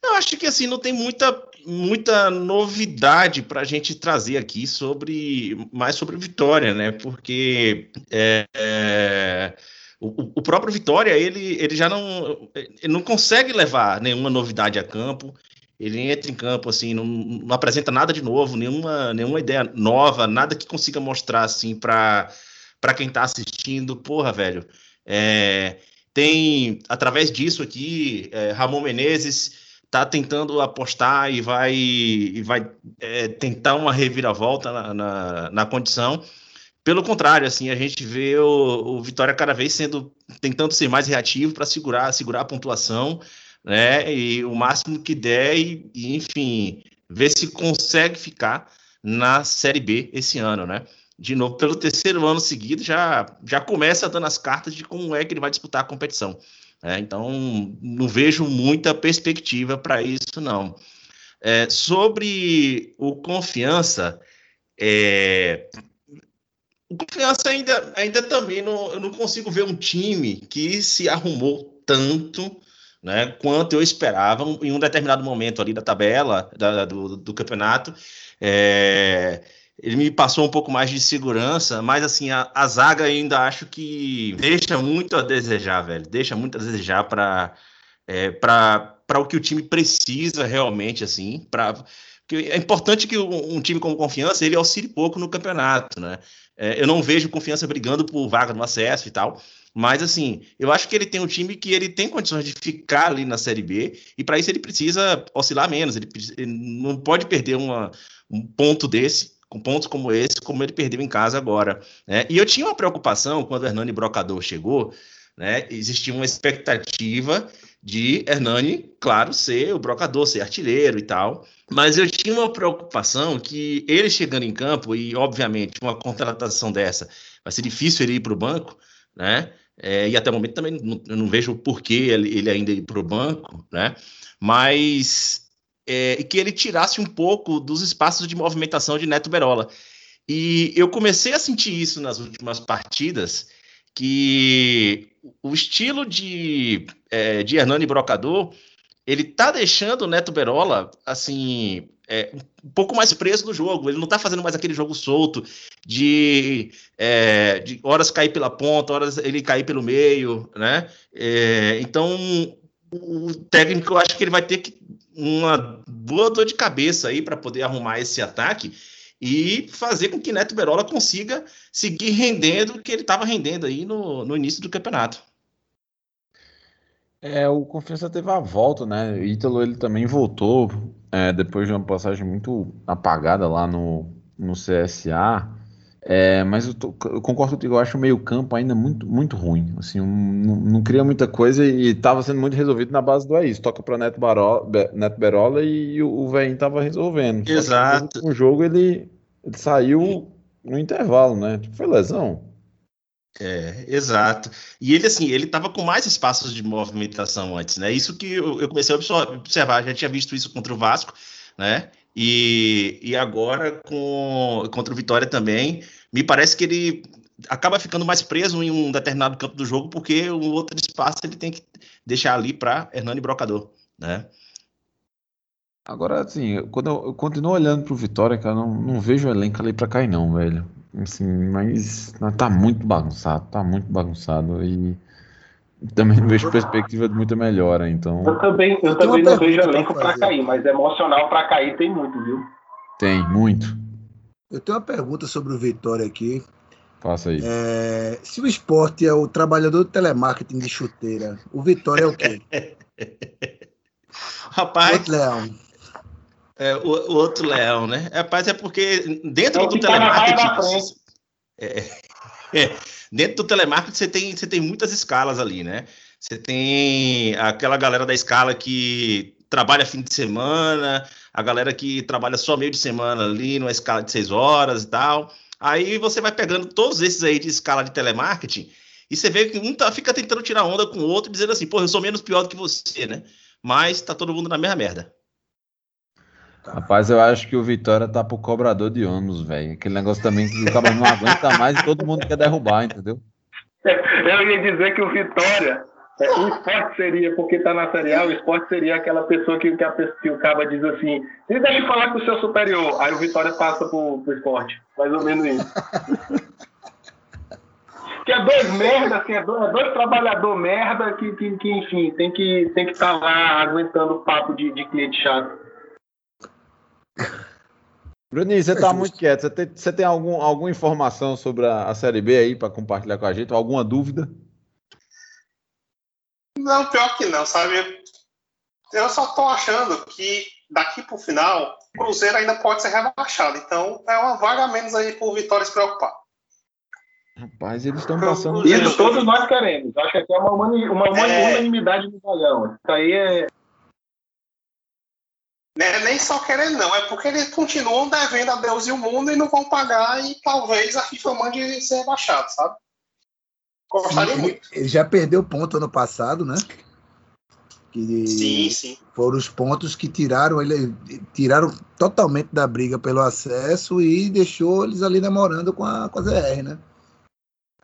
Eu acho que assim não tem muita, muita novidade para a gente trazer aqui sobre mais sobre Vitória, né? Porque é, é, o, o próprio Vitória ele, ele já não, ele não consegue levar nenhuma novidade a campo. Ele entra em campo assim, não, não apresenta nada de novo, nenhuma, nenhuma ideia nova, nada que consiga mostrar assim para para quem está assistindo. Porra, velho. É, tem através disso aqui, é, Ramon Menezes está tentando apostar e vai, e vai é, tentar uma reviravolta na, na, na, condição. Pelo contrário, assim, a gente vê o, o Vitória cada vez sendo tentando ser mais reativo para segurar, segurar a pontuação, né? E o máximo que der, e, e, enfim, ver se consegue ficar na Série B esse ano, né? De novo, pelo terceiro ano seguido, já, já começa dando as cartas de como é que ele vai disputar a competição. É, então, não vejo muita perspectiva para isso, não. É, sobre o confiança, é, o confiança ainda, ainda também não, eu não consigo ver um time que se arrumou tanto né, quanto eu esperava em um determinado momento ali da tabela da, do, do, campeonato. É, ele me passou um pouco mais de segurança, mas assim, a, a, zaga ainda acho que deixa muito a desejar, velho. Deixa muito a desejar para é, para o que o time precisa realmente, assim. Pra, é importante que um, um, time como confiança ele auxilie pouco no campeonato, né? É, eu não vejo confiança brigando por vaga no acesso e tal. Mas, assim, eu acho que ele tem um time que ele tem condições de ficar ali na Série B, e para isso ele precisa oscilar menos. Ele, ele não pode perder uma, um ponto desse com pontos como esse, como ele perdeu em casa agora. Né? E eu tinha uma preocupação quando o Hernani Brocador chegou, né? existia uma expectativa de Hernani, claro, ser o brocador, ser artilheiro e tal. Mas eu tinha uma preocupação que ele chegando em campo, e obviamente uma contratação dessa vai ser difícil ele ir para o banco, né? É, e até o momento também não, não vejo o porquê ele, ele ainda ir para o banco, né? Mas é, que ele tirasse um pouco dos espaços de movimentação de Neto Berola. E eu comecei a sentir isso nas últimas partidas, que o estilo de, é, de Hernani Brocador, ele tá deixando o Neto Berola, assim, é, um pouco mais preso no jogo. Ele não tá fazendo mais aquele jogo solto de, é, de horas cair pela ponta, horas ele cair pelo meio, né? É, então, o técnico, eu acho que ele vai ter que uma boa dor de cabeça aí para poder arrumar esse ataque e fazer com que Neto Berola consiga seguir rendendo o que ele estava rendendo aí no, no início do campeonato. É, o Confiança teve a volta, né? O Ítalo ele também voltou é, depois de uma passagem muito apagada lá no, no CSA. É, mas eu, tô, eu, concordo contigo, eu acho o meio-campo ainda muito, muito ruim. Assim, um, não, não, cria muita coisa e estava sendo muito resolvido na base do Aís. Toca para Neto, Barola, Neto Berola e o, o Veinho estava resolvendo. Exato. O jogo ele, ele, saiu no intervalo, né? Tipo, foi lesão. É, exato. E ele, assim, ele estava com mais espaços de movimentação antes, né? Isso que eu, eu comecei a observar, já tinha visto isso contra o Vasco, né? E, e agora com, contra o Vitória também, me parece que ele acaba ficando mais preso em um determinado campo do jogo, porque o outro espaço ele tem que deixar ali para Hernani Brocador, né? Agora, assim, quando eu, eu continuo olhando pro Vitória, cara, não, não vejo o elenco ali para cair, não, velho. Assim, mas tá muito bagunçado, tá muito bagunçado. E Também não vejo perspectiva de muita melhora, então Eu também, eu também não vejo elenco pra fazer. cair, mas emocional pra cair tem muito, viu? tem muito. Eu tenho uma pergunta sobre o Vitória aqui. Faça aí. É, se o esporte é o trabalhador de telemarketing de chuteira, o Vitória é o quê? Rapaz, Outro Leão. é, o, o outro leão, né? Rapaz, é porque dentro É do tá telemarketing. É, é, dentro do telemarketing você tem, você tem muitas escalas ali, né? Você tem aquela galera da escala que trabalha fim de semana, a galera que trabalha só meio de semana ali, numa escala de seis horas e tal. Aí você vai pegando todos esses aí de escala de telemarketing e você vê que um tá, fica tentando tirar onda com o outro, dizendo assim, pô, eu sou menos pior do que você, né? Mas tá todo mundo na mesma merda. Rapaz, eu acho que o Vitória tá pro cobrador de ônibus, velho. Aquele negócio também que o cara não aguenta mais e todo mundo quer derrubar, entendeu? Eu ia dizer que o Vitória, é, o esporte seria, porque tá na Série A, o esporte seria aquela pessoa que, que, a, que o cara diz assim, "Me deixa eu falar com o seu superior. Aí o Vitória passa pro, pro esporte. Mais ou menos isso. que é dois merda, assim, é dois, é dois trabalhador merda que, que, que, enfim, tem que tem que estar lá aguentando o papo de, de cliente chato. Bruninho, você É tá muito quieto. Você tem, você tem algum, alguma informação sobre a, a Série B aí pra compartilhar com a gente? Alguma dúvida? Não, pior que não, sabe? Eu só tô achando que daqui pro final, o Cruzeiro ainda pode ser rebaixado. Então é uma vaga a menos aí por Vitória se preocupar. Rapaz, eles estão passando. Isso todos nós queremos. Acho que aqui é uma, humani- uma, uma É. unanimidade no balão. Isso aí é. Né? Nem só querendo, não. É porque eles continuam devendo a Deus e o mundo e não vão pagar e talvez a FIFA mande ser rebaixado, sabe? Gostaria muito. ele já perdeu ponto ano passado, né? Que Sim, sim. foram os pontos que tiraram ele tiraram totalmente da briga pelo acesso e deixou eles ali namorando com a, com a ZR, né?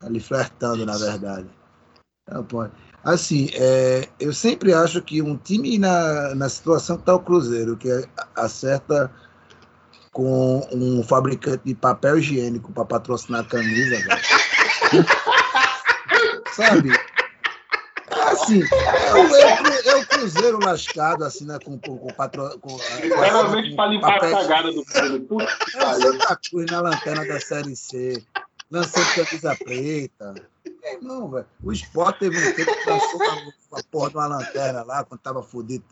Ali flertando, na verdade. Então, pô, assim, é, eu sempre acho que um time na, na situação que está o Cruzeiro, que é- acerta com um fabricante de papel higiênico para patrocinar a camisa, sabe? Assim, é o, é é o Cruzeiro lascado, assim, né? Com, com, com, patro, com, Realmente pra limpar a papel- cagada do que é o pariu. Santa Cruz na lanterna da Série C, lançando camisa preta. Meu irmão, velho, o esporte teve um tempo que lançou uma, uma porra de uma lanterna lá, quando tava fudido.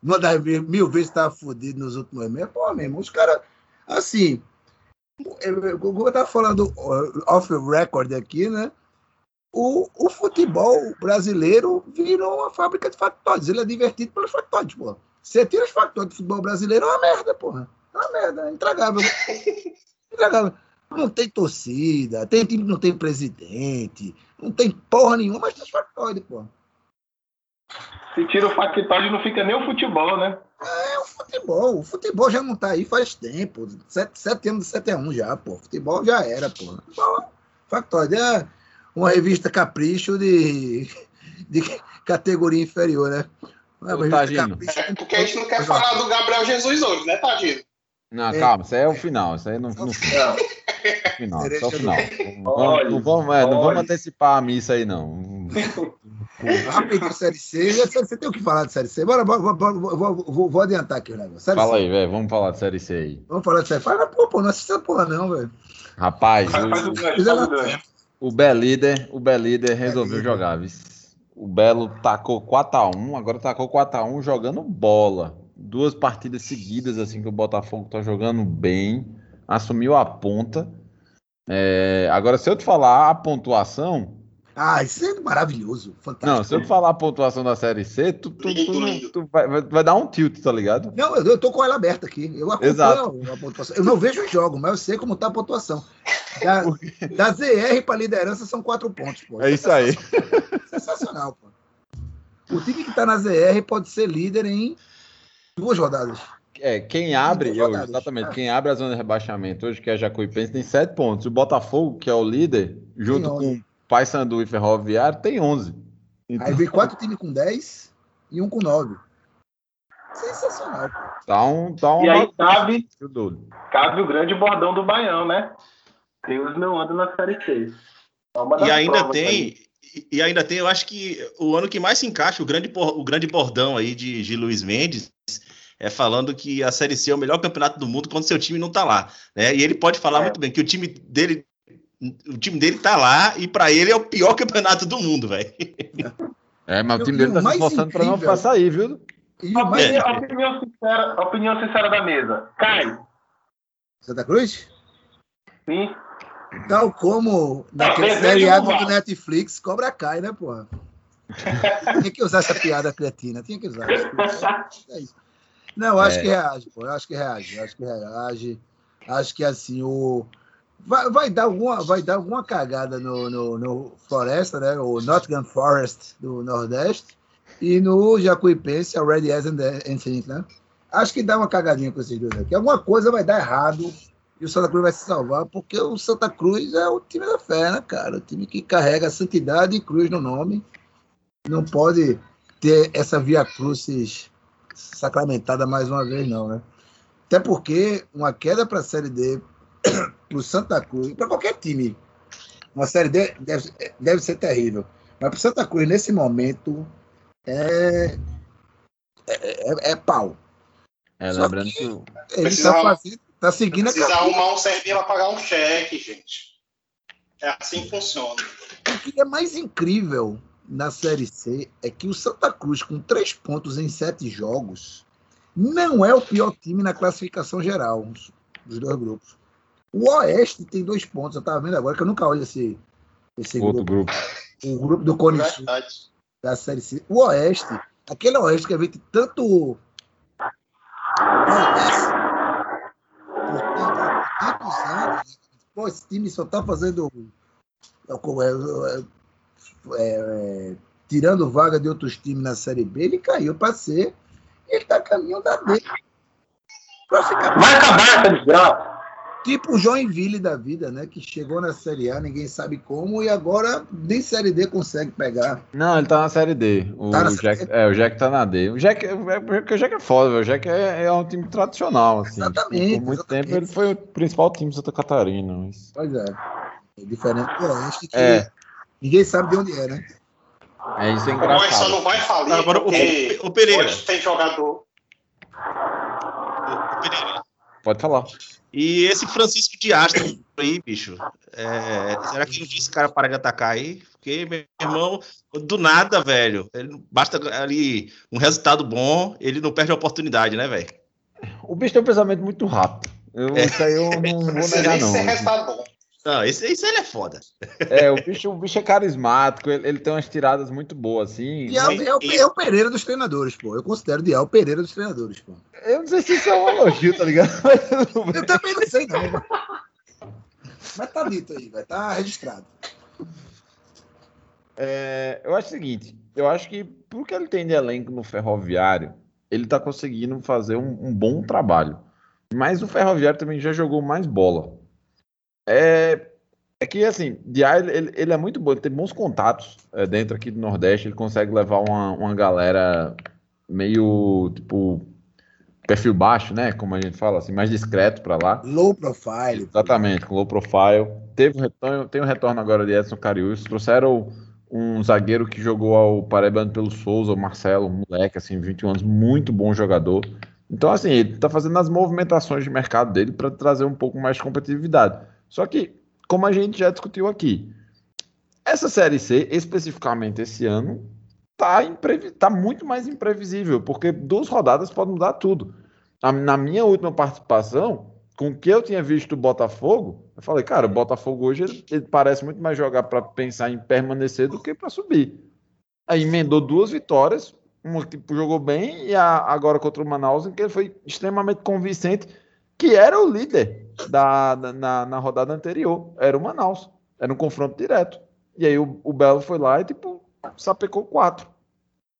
Uma das mil, vezes tava fudido nos últimos meses. Pô, meu irmão, os caras, assim, eu, eu, eu tava falando ó, off record aqui, né? O, o futebol brasileiro virou uma fábrica de factóides. Ele é divertido pelos factóides, pô. Você tira os factóides do futebol brasileiro, é uma merda, porra. É uma merda, é intragável. Intragável. Não tem torcida, tem time que não tem presidente, não tem porra nenhuma, mas tem os factóides, pô. Se tira o factóide, não fica nem o futebol, né? É o futebol. O futebol já não tá aí faz tempo. Sete, sete anos de 7 a 1 já, pô. Futebol já era, pô. Factóide é uma revista capricho de, de categoria inferior, né? Uma Ô, revista Tadinho. capricho. É porque a gente não quer falar do Gabriel Jesus hoje, né, Tadinho? Não, É. calma, isso aí é o final. Isso aí é final. Não. Isso é o final. Não Olha, não vamos, é, não vamos antecipar a missa aí, não. Rápido, Série C. E a Série C tem o que falar de Série C. Bora, bora, bora, bora, vou, vou- vou adiantar aqui o negócio. Série Fala C. aí, velho. Vamos falar de Série C aí. Vamos falar de Série C. Fala, pô, pô, não assista porra não, velho. Rapaz, o o, o Belíder, o Belíder resolveu jogar, viu? O Belo tacou 4x1, agora tacou 4x1 jogando bola. Duas partidas seguidas, assim, que o Botafogo tá jogando bem. Assumiu a ponta. É, agora, se eu te falar a pontuação, Ah, isso é maravilhoso. Fantástico. Não, se eu te falar a pontuação da Série C, tu, tu, tu, tu vai, vai- dar um tilt, tá ligado? Não, eu, eu tô com ela aberta aqui. Eu acompanho Exato. a pontuação. Eu não vejo o jogo, mas eu sei como tá a pontuação. Da, da ZR para liderança são quatro pontos, pô. É isso aí. Sensacional, pô. O time que tá na ZR pode ser líder em duas rodadas. É, quem abre, rodadas. exatamente, É. quem abre a zona de rebaixamento hoje, que é a Jacuipense, tem sete pontos. O Botafogo, que é o líder, junto onze. com Paysandu e Ferroviário, tem 11. Então, Aí vem quatro times com 10 e um com 9. Sensacional, tá um, tá um E aí cabe, cabe o grande bordão do Baião, né? Deus não anda na Série C. E ainda tem. E, ainda tem, eu acho que o ano que mais se encaixa, o grande, o grande bordão aí de, de Luiz Mendes, é falando que a Série C é o melhor campeonato do mundo quando seu time não tá lá. Né? E ele pode falar muito bem que o time dele. O time dele tá lá e pra ele é o pior campeonato do mundo, velho. É, mas o time dele tá se esforçando pra não ficar sair, viu? E mais É. A opinião sincera, a opinião sincera da mesa. Cai. Santa Cruz? Sim. Tal como naquele seriado do Netflix, Cobra Kai, né, porra? Tinha que usar essa piada cretina, tinha que usar. É isso. Não, acho É. que reage, pô. Acho que reage, acho que reage. Acho que assim, o. Vai, vai, dar, alguma, vai dar alguma cagada no, no, no Floresta, né? O Nottingham Forest do Nordeste. E no Jacuipense, a Red Yes and Infinite, né? Acho que dá uma cagadinha com esses dois aqui. Alguma coisa vai dar errado e o Santa Cruz vai se salvar, porque o Santa Cruz é o time da fé, né, cara? O time que carrega santidade e cruz no nome. Não pode ter essa via crucis sacramentada mais uma vez, não, né? Até porque uma queda para a Série D para o Santa Cruz, para qualquer time, uma Série D deve, deve ser terrível. Mas para o Santa Cruz, nesse momento, é, é, é- é pau. É, Só lembrando que- que Ele está fazendo, tá seguindo a Precisa campanha. arrumar um servidor para pagar um cheque, gente. É assim que funciona. O que é mais incrível na Série C é que o Santa Cruz, com três pontos em sete jogos, não é o pior time na classificação geral dos dois grupos. O Oeste tem dois pontos, eu estava vendo agora que eu nunca olho esse, esse outro grupo, grupo. o grupo do Cone Sul Verdade. da Série C. O Oeste, aquele Oeste que a gente tanto. Por anos? Pô, esse time só tá fazendo. é, é, é, é, tirando vaga de outros times na Série B, ele caiu para ser. Ele tá caminho da ficar Vai acabar essa desgraça. Tipo o Joinville da vida, né? Que chegou na Série A, ninguém sabe como, e agora nem Série D consegue pegar. Não, ele tá na série D. O, Tá na Jack, série é, o Jack tá na D. O Jack, é, porque o Jack é foda, velho. O Jack é, é um time tradicional, assim. Exatamente, Por muito exatamente. tempo ele foi o principal time de Santa Catarina. Mas... Pois é. É diferente do Oeste, que É. ninguém sabe de onde é, né? É isso é O Boy só engraçado. não vai falir Agora, o, o Pereira, hoje tem jogador. Pode falar. E esse Francisco de Astro aí, bicho, é, será que dia esse cara para de atacar aí? Porque, meu irmão, do nada, velho, ele não- basta ali um resultado bom, ele não perde a oportunidade, né, velho? O bicho tem um pensamento muito rápido. Eu, É. Isso aí eu não vou negar, nem não. resultado bom. Não, esse, esse ele é foda. É, o bicho, o bicho é carismático, ele, ele tem umas tiradas muito boas, assim. E é, o- é, o, é o Pereira dos treinadores, pô. Eu considero de o Pereira dos treinadores, pô. Eu não sei se isso é um elogio, tá ligado? Mas. Eu também não sei, não. Mas, mas tá dito aí, vai tá registrado. É, eu acho o seguinte, eu acho que por que ele tem de elenco no Ferroviário, ele tá conseguindo fazer um, um bom trabalho. Mas o Ferroviário também já jogou mais bola. É, é que, assim, Diá, ele, ele- é muito bom, ele tem bons contatos é, dentro aqui do Nordeste, ele consegue levar uma, uma galera meio, tipo, perfil baixo, né? Como a gente fala, assim, mais discreto pra lá. Low profile. Exatamente, com low profile. Teve um retorno, tem um retorno agora de Edson Cariús. Trouxeram um zagueiro que jogou ao Paraibano pelo Souza, o Marcelo, um moleque, assim, 21 anos, muito bom jogador. Então, assim, ele tá fazendo as movimentações de mercado dele para trazer um pouco mais de competitividade. Só que, como a gente já discutiu aqui, essa Série C, especificamente esse ano, tá, imprevi- tá muito mais imprevisível, porque duas rodadas podem mudar tudo. Na, minha última participação, com o que eu tinha visto do Botafogo, eu falei, cara, o Botafogo hoje ele, ele parece muito mais jogar para pensar em permanecer do que para subir. Aí emendou duas vitórias, uma que jogou bem e a, agora contra o Manaus, em que ele foi extremamente convincente, que era o líder da, na, na rodada anterior, era o Manaus, era um confronto direto. E aí o, o Belo foi lá e tipo sapecou quatro.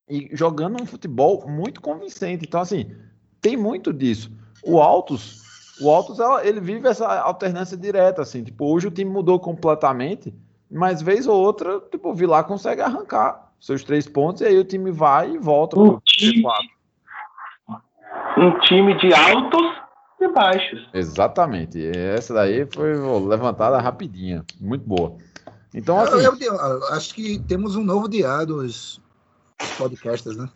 E jogando um futebol muito convincente. Então assim, tem muito disso. O Altos o Altos, ele vive essa alternância direta, assim, tipo, hoje o time mudou completamente, mas vez ou outra, tipo, o Vilar consegue arrancar seus três pontos e aí o time vai e volta Um pro time, G4. um time de altos e baixos. Exatamente. Essa daí foi levantada rapidinha, muito boa. Então, Eu- assim, eu- eu acho que temos um novo dia dos podcasters, né?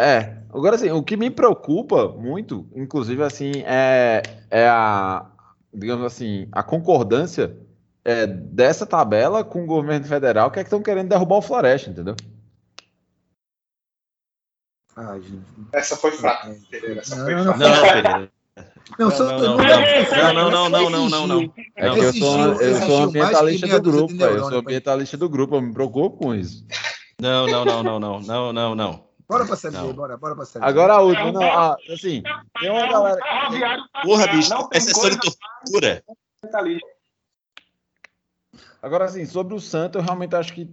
É, agora assim, o que me preocupa muito, inclusive assim, é, é a, digamos assim, a concordância é, dessa tabela com o governo federal, que é que estão querendo derrubar o Floresta, entendeu? Ah, gente. Essa foi é, fraca, é. Pereira. Essa não, foi fraca. Não, Não, não, é não, não, não, não, eu sou, eu sou ambientalista do grupo, eu sou ambientalista do grupo, eu me preocupo com isso. Não, não, não, não, não, não, não, não. Bora pra série B, bora, bora pra série Agora a última, não, ah, assim, tem uma galera... Porra, bicho, tá é sessão de tortura. Agora, assim, sobre o Santos, eu realmente acho que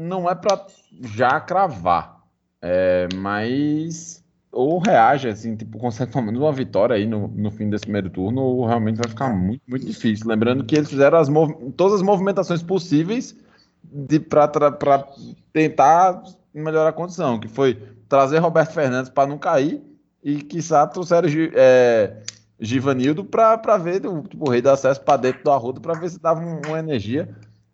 não é pra já cravar é, mas. Ou reage, assim, tipo, consegue pelo menos uma vitória aí no, no fim desse primeiro turno, ou realmente vai ficar muito, muito difícil. Lembrando que eles fizeram as todas as movimentações possíveis para tentar melhorar a condição, que foi trazer Roberto Fernandes para não cair e, quiçá, trouxeram é, Givanildo para ver tipo, o rei do acesso para dentro do arrodo para ver se dava um- uma energia.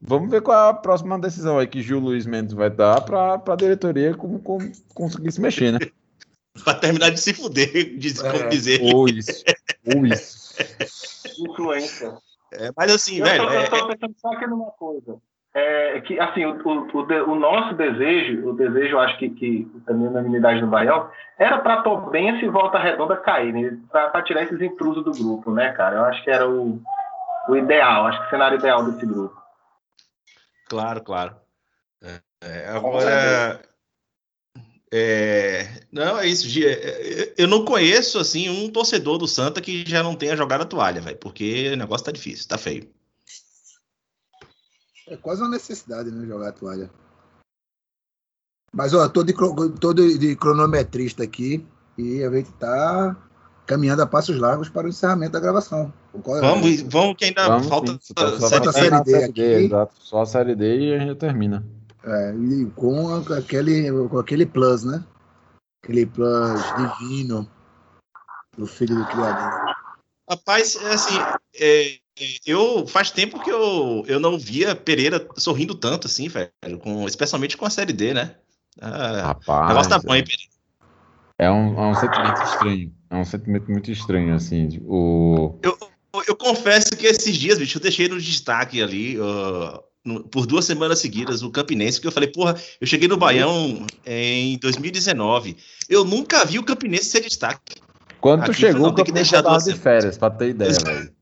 Vamos ver qual é a próxima decisão aí que Gil Luiz Mendes vai dar para a diretoria como, como conseguir se mexer, né? Pra terminar de se fuder, diz, como É. dizer. Ou isso. Ou isso. Influência. É, mas assim, Eu velho, tô, é- eu tô pensando só aqui numa coisa. É que, assim, o, o, o, nosso desejo, o desejo, eu acho que, que também a unanimidade do Baião, era para Tobense e Volta Redonda cair, né? Para tirar esses intrusos do grupo, né, cara? Eu acho que era o, o ideal, acho que o cenário ideal desse grupo. Claro, claro. É, é, agora. é, não, é isso. Gi, é, Eu não conheço assim um torcedor do Santa que já não tenha jogado a toalha, velho, porque o negócio tá difícil, tá feio. É quase uma necessidade, né? Jogar a toalha. Mas, ó, tô de, tô de, de cronometrista aqui e a gente tá caminhando a passos largos para o encerramento da gravação. Vamos, vamos que ainda Vamos falta sim, só- falta D. série D série aqui. exato. Só a série D e a gente termina. É, e com aquele, com aquele plus, né? Aquele plus divino do filho do Criador. Rapaz, é assim, é, eu faz tempo que eu, eu não via Pereira sorrindo tanto assim, velho, com, especialmente com a série D, né? Ah, o Rapaz. negócio tá bom, hein, Pereira? É um, é um sentimento estranho. É um sentimento muito estranho, assim. O... Eu, eu confesso que esses dias, bicho, eu deixei no destaque ali, ó, no- por duas semanas seguidas, o Campinense, porque eu falei, porra, eu cheguei no Baião em 2019. Eu nunca vi o Campinense ser destaque. Quando Aqui chegou, não, o tem que Campinense deixar já tava de férias, pra ter ideia, velho.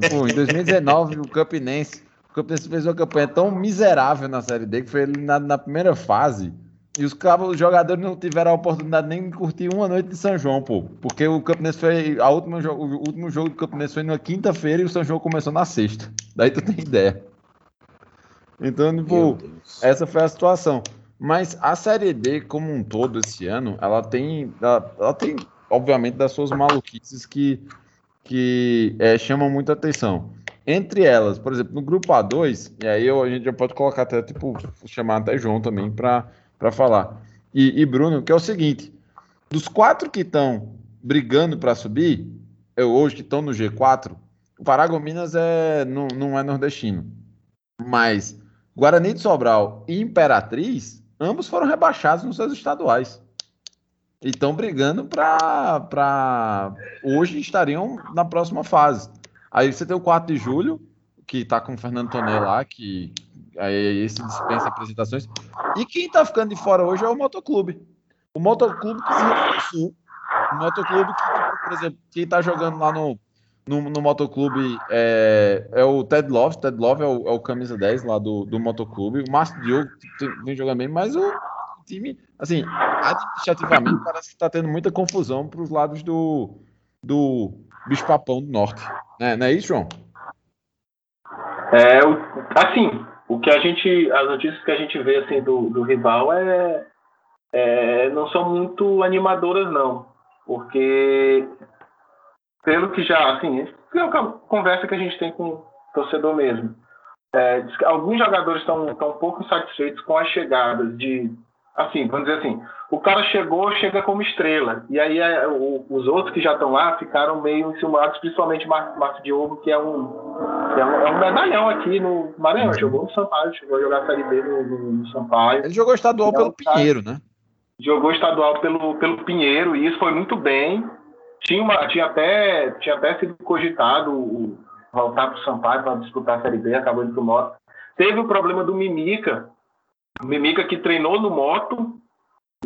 tipo, em 2019, o Campinense, o Campinense fez uma campanha tão miserável na Série D que foi eliminado na primeira fase. E os, cabos- os jogadores não tiveram a oportunidade nem de curtir uma noite de São João, pô. Porque o Campinense foi. A última, o último jogo do Campinense foi na quinta-feira e o São João começou na sexta. Daí tu tem ideia. Então, tipo, essa foi a situação. Mas a Série D, como um todo, esse ano, ela tem, ela, ela tem obviamente, das suas maluquices que, que é, chamam muita atenção. Entre elas, por exemplo, no grupo A2, e aí eu- a gente já pode colocar até, tipo, chamar até João também para falar. E, e Bruno, que é o seguinte: dos quatro que estão brigando para subir, eu, hoje que estão no G4, o Paragominas é, não, não é nordestino. Mas Guarani de Sobral e Imperatriz, ambos foram rebaixados nos seus estaduais. E estão brigando para. Hoje estariam na próxima fase. Aí você tem o 4 de julho, que está com o Fernando Tonel lá, que aí esse dispensa apresentações. E quem está ficando de fora hoje é o Motoclube. O Motoclube que se. O Motoclube que, tipo, por exemplo, quem está jogando lá no, no, no Motoclube é, é o Ted Love. Ted Love é o, é o camisa 10 lá do, do Motoclube. O Márcio Diogo vem jogando bem, mas o time, assim, administrativamente parece que está tendo muita confusão para os lados do, do Bicho Papão do Norte. Né? Não é isso, João? É, assim, o que a gente, as notícias que a gente vê assim do, do rival é, é, não são muito animadoras não, porque pelo que já, assim, é uma conversa que a gente tem com o torcedor mesmo. É, alguns jogadores estão um pouco insatisfeitos com as chegadas de assim, vamos dizer assim, o cara chegou, chega como estrela. E aí é, o- os outros que já estão lá ficaram meio enciumados, principalmente Mar- Márcio Diogo, que é um, que é um, é um medalhão aqui no Maranhão. Jogou no Sampaio, chegou a jogar a Série B no, no- no Sampaio. Ele jogou estadual Não, pelo. Pinheiro, né? Jogou estadual pelo, pelo Pinheiro e isso foi muito bem. Tinha, uma, tinha, até, tinha até sido cogitado o- voltar para o Sampaio para disputar a Série B, acabou indo para o Moto. Teve o problema do Mimica, Mimica que treinou no Moto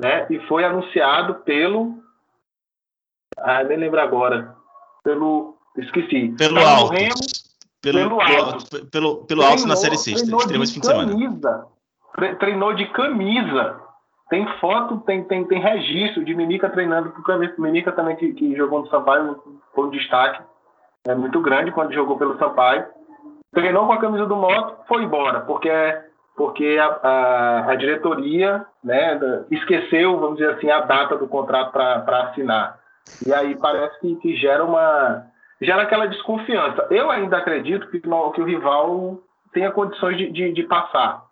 né, e foi anunciado pelo. Ah, nem lembro agora. Pelo. Esqueci. Pelo no alto. Remo, Pelo, pelo pelo, alto. alto, pelo, pelo alto na Treinou- Série C. treinou esse de. Camisa. Tre- Treinou de camisa. Tem foto, tem, tem, tem registro de Mimica treinando com camisa. Mimica também que, que jogou no Sampaio, foi um destaque é, muito grande quando jogou pelo Sampaio. Treinou com a camisa do Moto, foi embora, porque, porque a, a, a diretoria né, esqueceu, vamos dizer assim, a data do contrato para assinar. E aí parece que, que gera uma gera aquela desconfiança. Eu ainda acredito que, no- que o rival tenha condições de, de, de passar,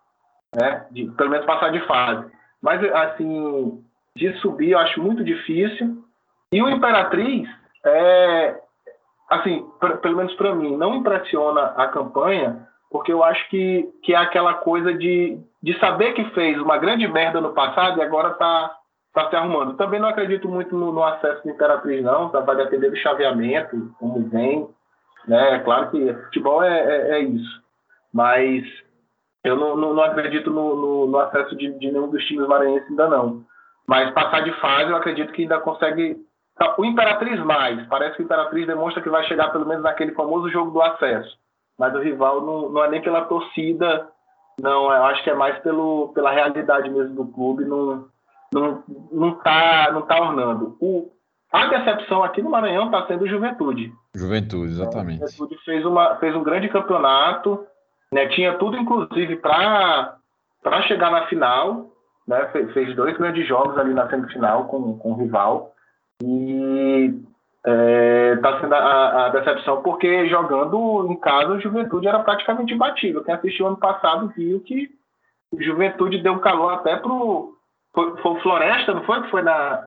né? De, pelo menos passar de fase. Mas, assim, de subir eu acho muito difícil. E o Imperatriz, é, assim, pra- pelo menos para mim, não impressiona a campanha, porque eu acho que, que é aquela coisa de, de saber que fez uma grande merda no passado e agora está tá se arrumando. Também não acredito muito no, no acesso do Imperatriz, não. Tá? Vai depender do chaveamento, como vem. Né? É claro que futebol é, é, é isso. Mas eu não, não, não acredito no, no, no acesso de, de nenhum dos times maranhenses ainda não. Mas passar de fase, eu acredito que ainda consegue. O Imperatriz mais. Parece que o Imperatriz demonstra que vai chegar pelo menos naquele famoso jogo do acesso. Mas o rival não, não é nem pela torcida, não. Eu acho que é mais pelo, pela realidade mesmo do clube. Não, não, não, tá, não tá ornando. O, a decepção aqui no Maranhão está sendo Juventude. Juventude, exatamente. O Juventude fez, uma, fez um grande campeonato, né? tinha tudo, inclusive, para chegar na final. Né? Fez, fez dois grandes jogos ali na semifinal com, com o rival. E está sendo a, a decepção porque jogando em casa o Juventude era praticamente imbatível. Quem assistiu ano passado viu que o Juventude deu calor até pro. Foi, foi o Floresta, não foi? Que foi na.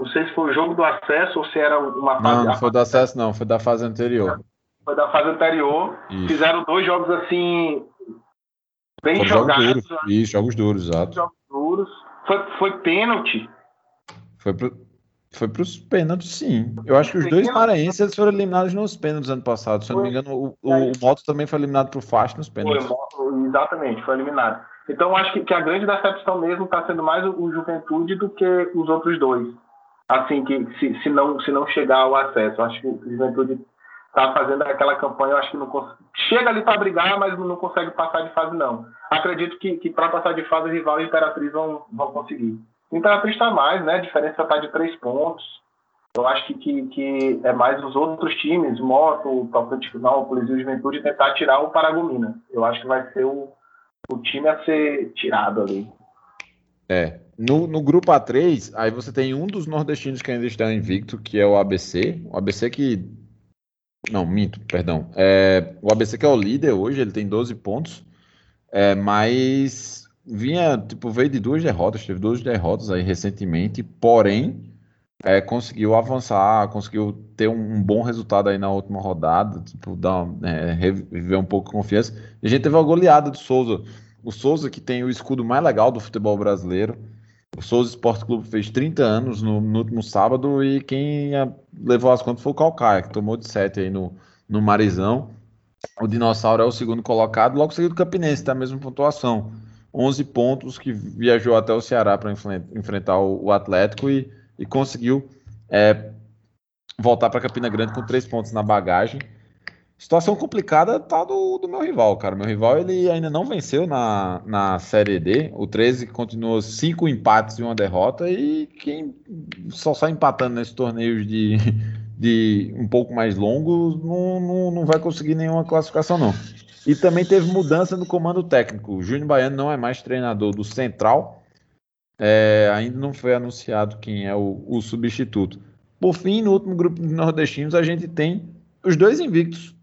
Não sei se foi o jogo do acesso ou se era uma Não, não a- foi do acesso, não, foi da fase anterior. foi da fase anterior. Isso. Fizeram dois jogos assim. Bem jogos jogados, duros. Isso, jogos duros, exato. jogos duros. Foi, foi pênalti. Foi, pro, foi pros pênaltis, sim. Eu acho que os Foi dois eles foram eliminados nos pênaltis ano passado. Se eu não me Foi. engano, o, o, o Moto também foi eliminado pro Fast nos Foi, pênaltis. exatamente, foi eliminado. Então, acho que, que a grande decepção mesmo está sendo mais o, o Juventude do que os outros dois. Assim, que se, se, não, se não chegar ao acesso. Acho que o Juventude está fazendo aquela campanha, eu acho que não chega ali para brigar, mas não consegue passar de fase, não. Acredito que, que para passar de fase, o rival e a Imperatriz vão, vão conseguir. Imperatriz está mais, né? A diferença está de três pontos. Eu acho que, que, que é mais os outros times, Moto, Tocantinópolis e o Juventude, tentar tirar o Paragomina. Eu acho que vai ser o, o time a ser tirado ali. É. No, no grupo A3, aí você tem um dos nordestinos que ainda está invicto, que é o ABC. O ABC que. Não, minto, perdão. É, o ABC que é o líder hoje, ele tem 12 pontos. É, mas vinha, tipo, veio de duas derrotas, teve duas derrotas aí recentemente, porém é, conseguiu avançar, conseguiu ter um, um bom resultado aí na última rodada, tipo, dar, é, reviver um pouco de confiança. E a gente teve uma goleada do Souza. O Souza, que tem o escudo mais legal do futebol brasileiro. O Souza Esporte Clube fez 30 anos no, no último sábado e quem levou as contas foi o Calcaia, que tomou de 7 aí no, no Marizão. O Dinossauro é o segundo colocado, logo seguido o Campinense, tá a mesma pontuação. 11 pontos, que viajou até o Ceará para enfrentar o, Atlético e, e conseguiu é, voltar para Campina Grande com 3 pontos na bagagem. Situação complicada tá do, do meu rival, cara. Meu rival ele ainda não venceu na, na Série D. O 13 continuou cinco empates e uma derrota. E quem só sai empatando nesses torneios de, de um pouco mais longos não, não, não vai conseguir nenhuma classificação, não. E também teve mudança no comando técnico. O Júnior Baiano não é mais treinador do Central. É, ainda não foi anunciado quem é o, o substituto. Por fim, no último grupo de nordestinos, a gente tem os dois invictos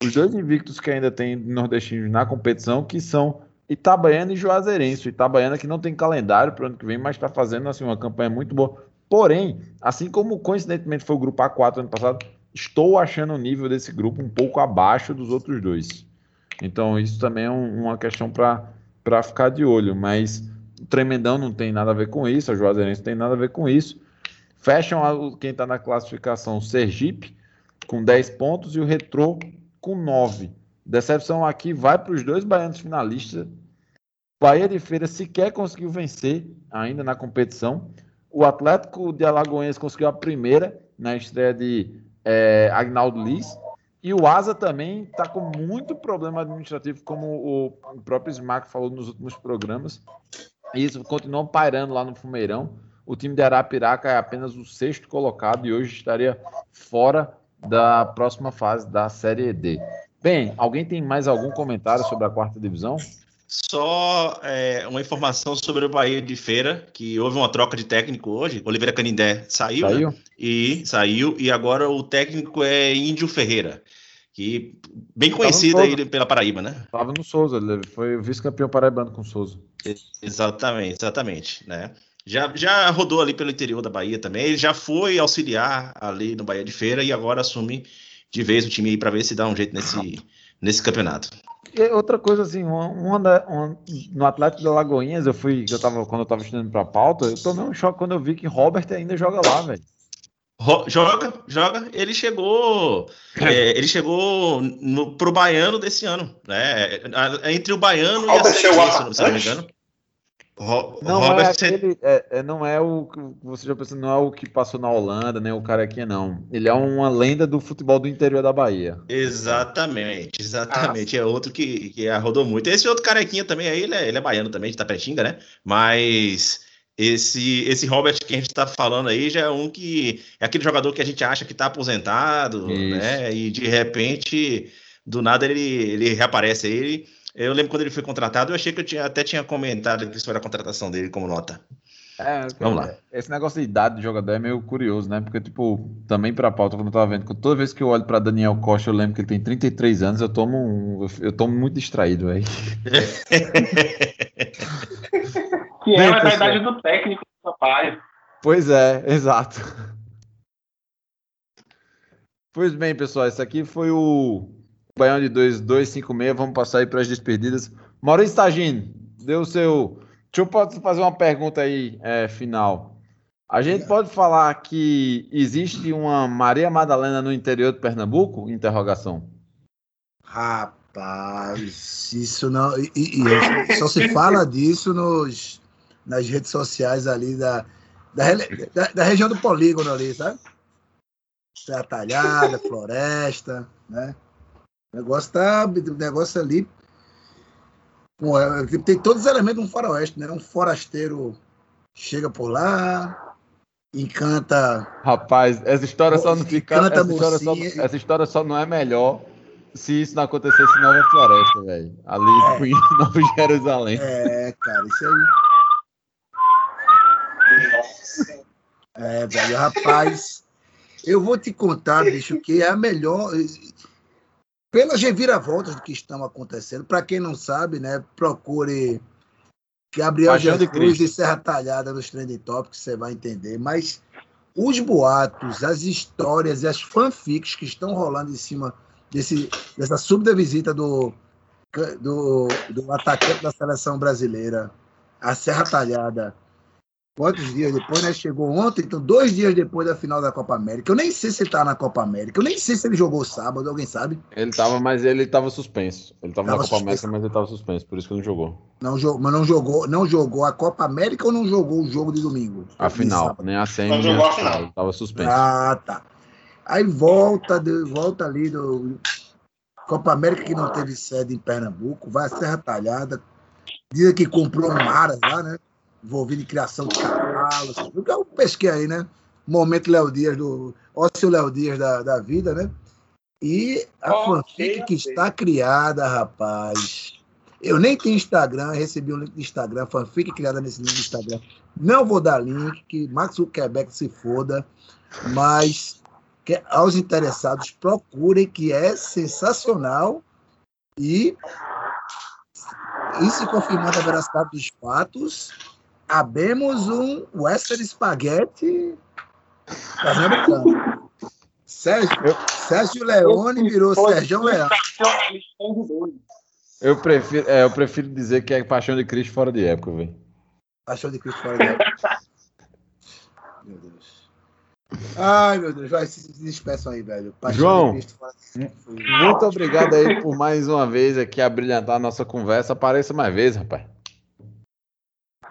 os dois invictos que ainda tem nordestinos na competição, que são Itabaiana e Juazeirense. Itabaiana que não tem calendário para o ano que vem, mas está fazendo assim, uma campanha muito boa. Porém, assim como coincidentemente foi o grupo A4 ano passado, estou achando o nível desse grupo um pouco abaixo dos outros dois. Então, isso também é um- uma questão para ficar de olho. Mas o Tremendão não tem nada a ver com isso, a Juazeirense não tem nada a ver com isso. Fecham quem está na classificação, o Sergipe, com 10 pontos, e o Retrô com 9. Decepção aqui vai para os dois baianos finalistas. Bahia de Feira sequer conseguiu vencer ainda na competição. O Atlético de Alagoas conseguiu a primeira na estreia de eh, Agnaldo Liz. E o Asa também está com muito problema administrativo, como o, próprio Smack falou nos últimos programas. E isso continuou pairando lá no Fumeirão. O time de Arapiraca é apenas o sexto colocado e hoje estaria fora da próxima fase da Série D. Bem, alguém tem mais algum comentário sobre a quarta divisão? Só é, uma informação sobre o Bahia de Feira, que houve uma troca de técnico hoje. Oliveira Canindé saiu, né? Saiu? e saiu e agora o técnico é Índio Ferreira, que bem conhecido aí pela Paraíba, né? Estava no Souza, ele foi vice-campeão paraibano com o Souza. Exatamente, exatamente, né? Já, já rodou ali pelo interior da Bahia também. Ele já foi auxiliar ali no Bahia de Feira e agora assume de vez o time aí para ver se dá um jeito nesse, nesse campeonato. E outra coisa assim, uma, uma da- uma- no Atlético de Alagoinhas, eu fui, eu tava, quando eu tava estudando pra pauta, eu tomei um choque quando eu vi que Robert ainda joga lá, velho. Joga, joga. Ele chegou, é, ele chegou no, pro baiano desse ano, né? A- Entre o baiano e a Robert Série é o C, se não- me engano. Ro- Não Robert é aquele, é, é- não é o que você já pensou, não é o que passou na Holanda, nem o cara aqui não. Ele é uma lenda do futebol do interior da Bahia. Exatamente, exatamente. É outro que, que rodou muito. Esse outro carequinha também aí, ele é, ele é baiano também, de Tapetinga, né? Mas esse, esse Robert que a gente tá falando aí já é um que é aquele jogador que a gente acha que tá aposentado, Isso. né? E de repente, do nada, ele, ele reaparece aí. Ele- eu lembro quando ele foi contratado, eu achei que eu tinha, até tinha comentado aqui sobre a contratação dele como nota. É, Vamos lá. Esse negócio de idade de jogador é meio curioso, né? Porque, tipo, também pra pauta, quando eu tava vendo, que toda vez que eu olho pra Daniel Costa, eu lembro que ele tem 33 anos, eu tomo um, eu- tomo muito distraído, velho. Que é Bem, da pessoal. idade do técnico do Sampaio. Pois é, exato. Pois bem, pessoal, esse aqui foi o Baião de 2256. Vamos passar aí para as despedidas. Maurício Tagino, deu o seu. Deixa eu posso fazer uma pergunta aí, é, final. A gente pode falar que existe uma Maria Madalena no interior de Pernambuco? Interrogação. Rapaz, isso não. E, e- só se fala disso nos, nas redes sociais ali da, da, da, da região do polígono ali, sabe? Serra Talhada, Floresta, né? O negócio tá. O negócio ali. Bom, é, tem todos os elementos de um faroeste, né? Um forasteiro chega por lá, encanta. Rapaz, essa história só não fica. Essa história, só, essa história só não é melhor se isso não acontecesse em Nova Floresta, velho. Ali É. em Nova Jerusalém. É, cara, isso aí. É, velho, rapaz, eu vou te contar, bicho, que é a melhor. Pelas reviravoltas que estão acontecendo, para quem não sabe, né, procure Gabriel Paixão Jesus e Serra Talhada nos Trending Topics, você vai entender. Mas os boatos, as histórias e as fanfics que estão rolando em cima desse, dessa súbita visita do, do, do atacante da seleção brasileira, a Serra Talhada. Quantos dias depois, né? Chegou ontem, então dois dias depois da final da Copa América. Eu nem sei se ele tá na Copa América. Eu nem sei se ele jogou sábado, alguém sabe? Ele tava, mas ele tava suspenso. Ele tava, Tava na Copa suspenso. América, mas ele tava suspenso, por isso que não jogou. Não, jo- mas não jogou, não jogou a Copa América ou não jogou o jogo de domingo? A final, nem a semi, Não nem jogou a final. Ele tava suspenso. Ah, tá. Aí volta, de- volta ali do Copa América que não teve sede em Pernambuco, vai a Serra Talhada, dizem que comprou um Maras lá, né? Envolvido em criação de cavalos. Eu pesquei aí, né? Momento Léo Dias do. Ócio Léo Dias da, da vida, né? E a Ok, fanfic que está criada, rapaz. Eu nem tenho Instagram, recebi um link do Instagram, fanfic criada nesse link do Instagram. Não vou dar link, que Max Zuckerberg se foda, mas que aos interessados procurem, que é sensacional e E se confirmando a veracidade dos fatos, abemos um Western Spaghetti. Sérgio, Sérgio Leone virou Sérgio Leão. Eu prefiro, é, eu prefiro dizer que é Paixão de Cristo fora de época, velho. Paixão de Cristo fora. Meu Deus. Ai, meu Deus. Vai, se despeçam aí, velho. Paixão João, de Cristo fora de Muito obrigado aí por mais uma vez aqui abrilhantar a nossa conversa. Apareça mais vezes, rapaz.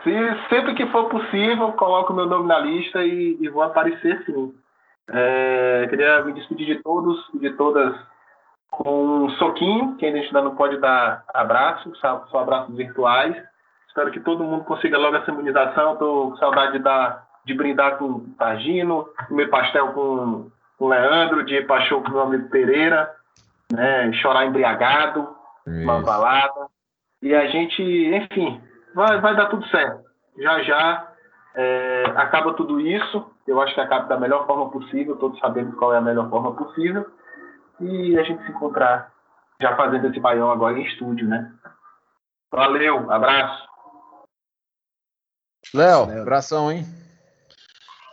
Se sempre que for possível, coloco meu nome na lista e, e vou aparecer sim. É, queria me despedir de todos e de todas com um soquinho, que ainda a gente ainda não pode dar abraço, só, só abraços virtuais. Espero que todo mundo consiga logo essa imunização. Estou com saudade de, dar, de brindar com o Targino, comer pastel com o Leandro, de ir pra show com o meu amigo Pereira, né, chorar embriagado, uma Isso. balada. E a gente, enfim, vai, vai dar tudo certo. Já já é, acaba tudo isso. Eu acho que acaba da melhor forma possível. Todos sabemos qual é a melhor forma possível. E a gente se encontrar já fazendo esse baião agora em estúdio, né? Valeu, abraço. Léo, abração, hein?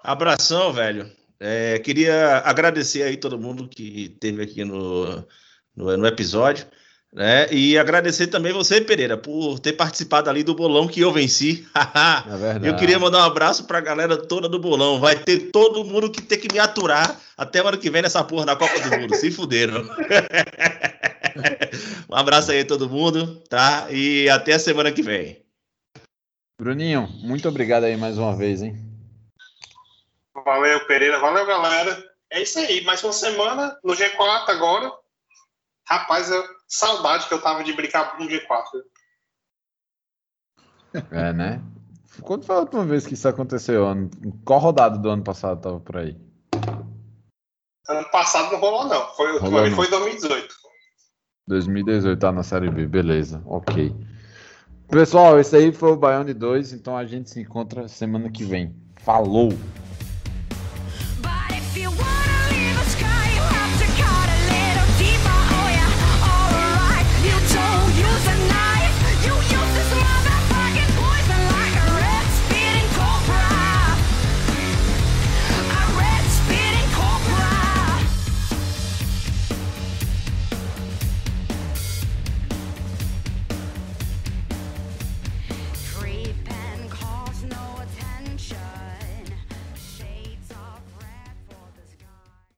Abração, velho. É, queria agradecer aí todo mundo que esteve aqui no, no, no episódio, né? E agradecer também você, Pereira, por ter participado ali do bolão que eu venci. É verdade. eu queria mandar um abraço pra galera toda do bolão. Vai ter todo mundo que ter que me aturar até o ano que vem nessa porra da Copa do Mundo. Se fuderam. um abraço aí a todo mundo, tá? E até a semana que vem. Bruninho, muito obrigado aí mais uma vez, hein? Valeu, Pereira. Valeu, galera. É isso aí. Mais uma semana no G4 agora. Rapaz, eu, saudade que eu tava de brincar com o G4. É, né? Quando foi a última vez que isso aconteceu? Qual rodada do ano passado tava por aí? Ano passado não rolou, não. Foi, Rolou não. foi em 2018. 2018 tá na Série B, beleza, ok. Pessoal, esse aí foi o Baião de 2, então a gente se encontra semana que vem. Falou!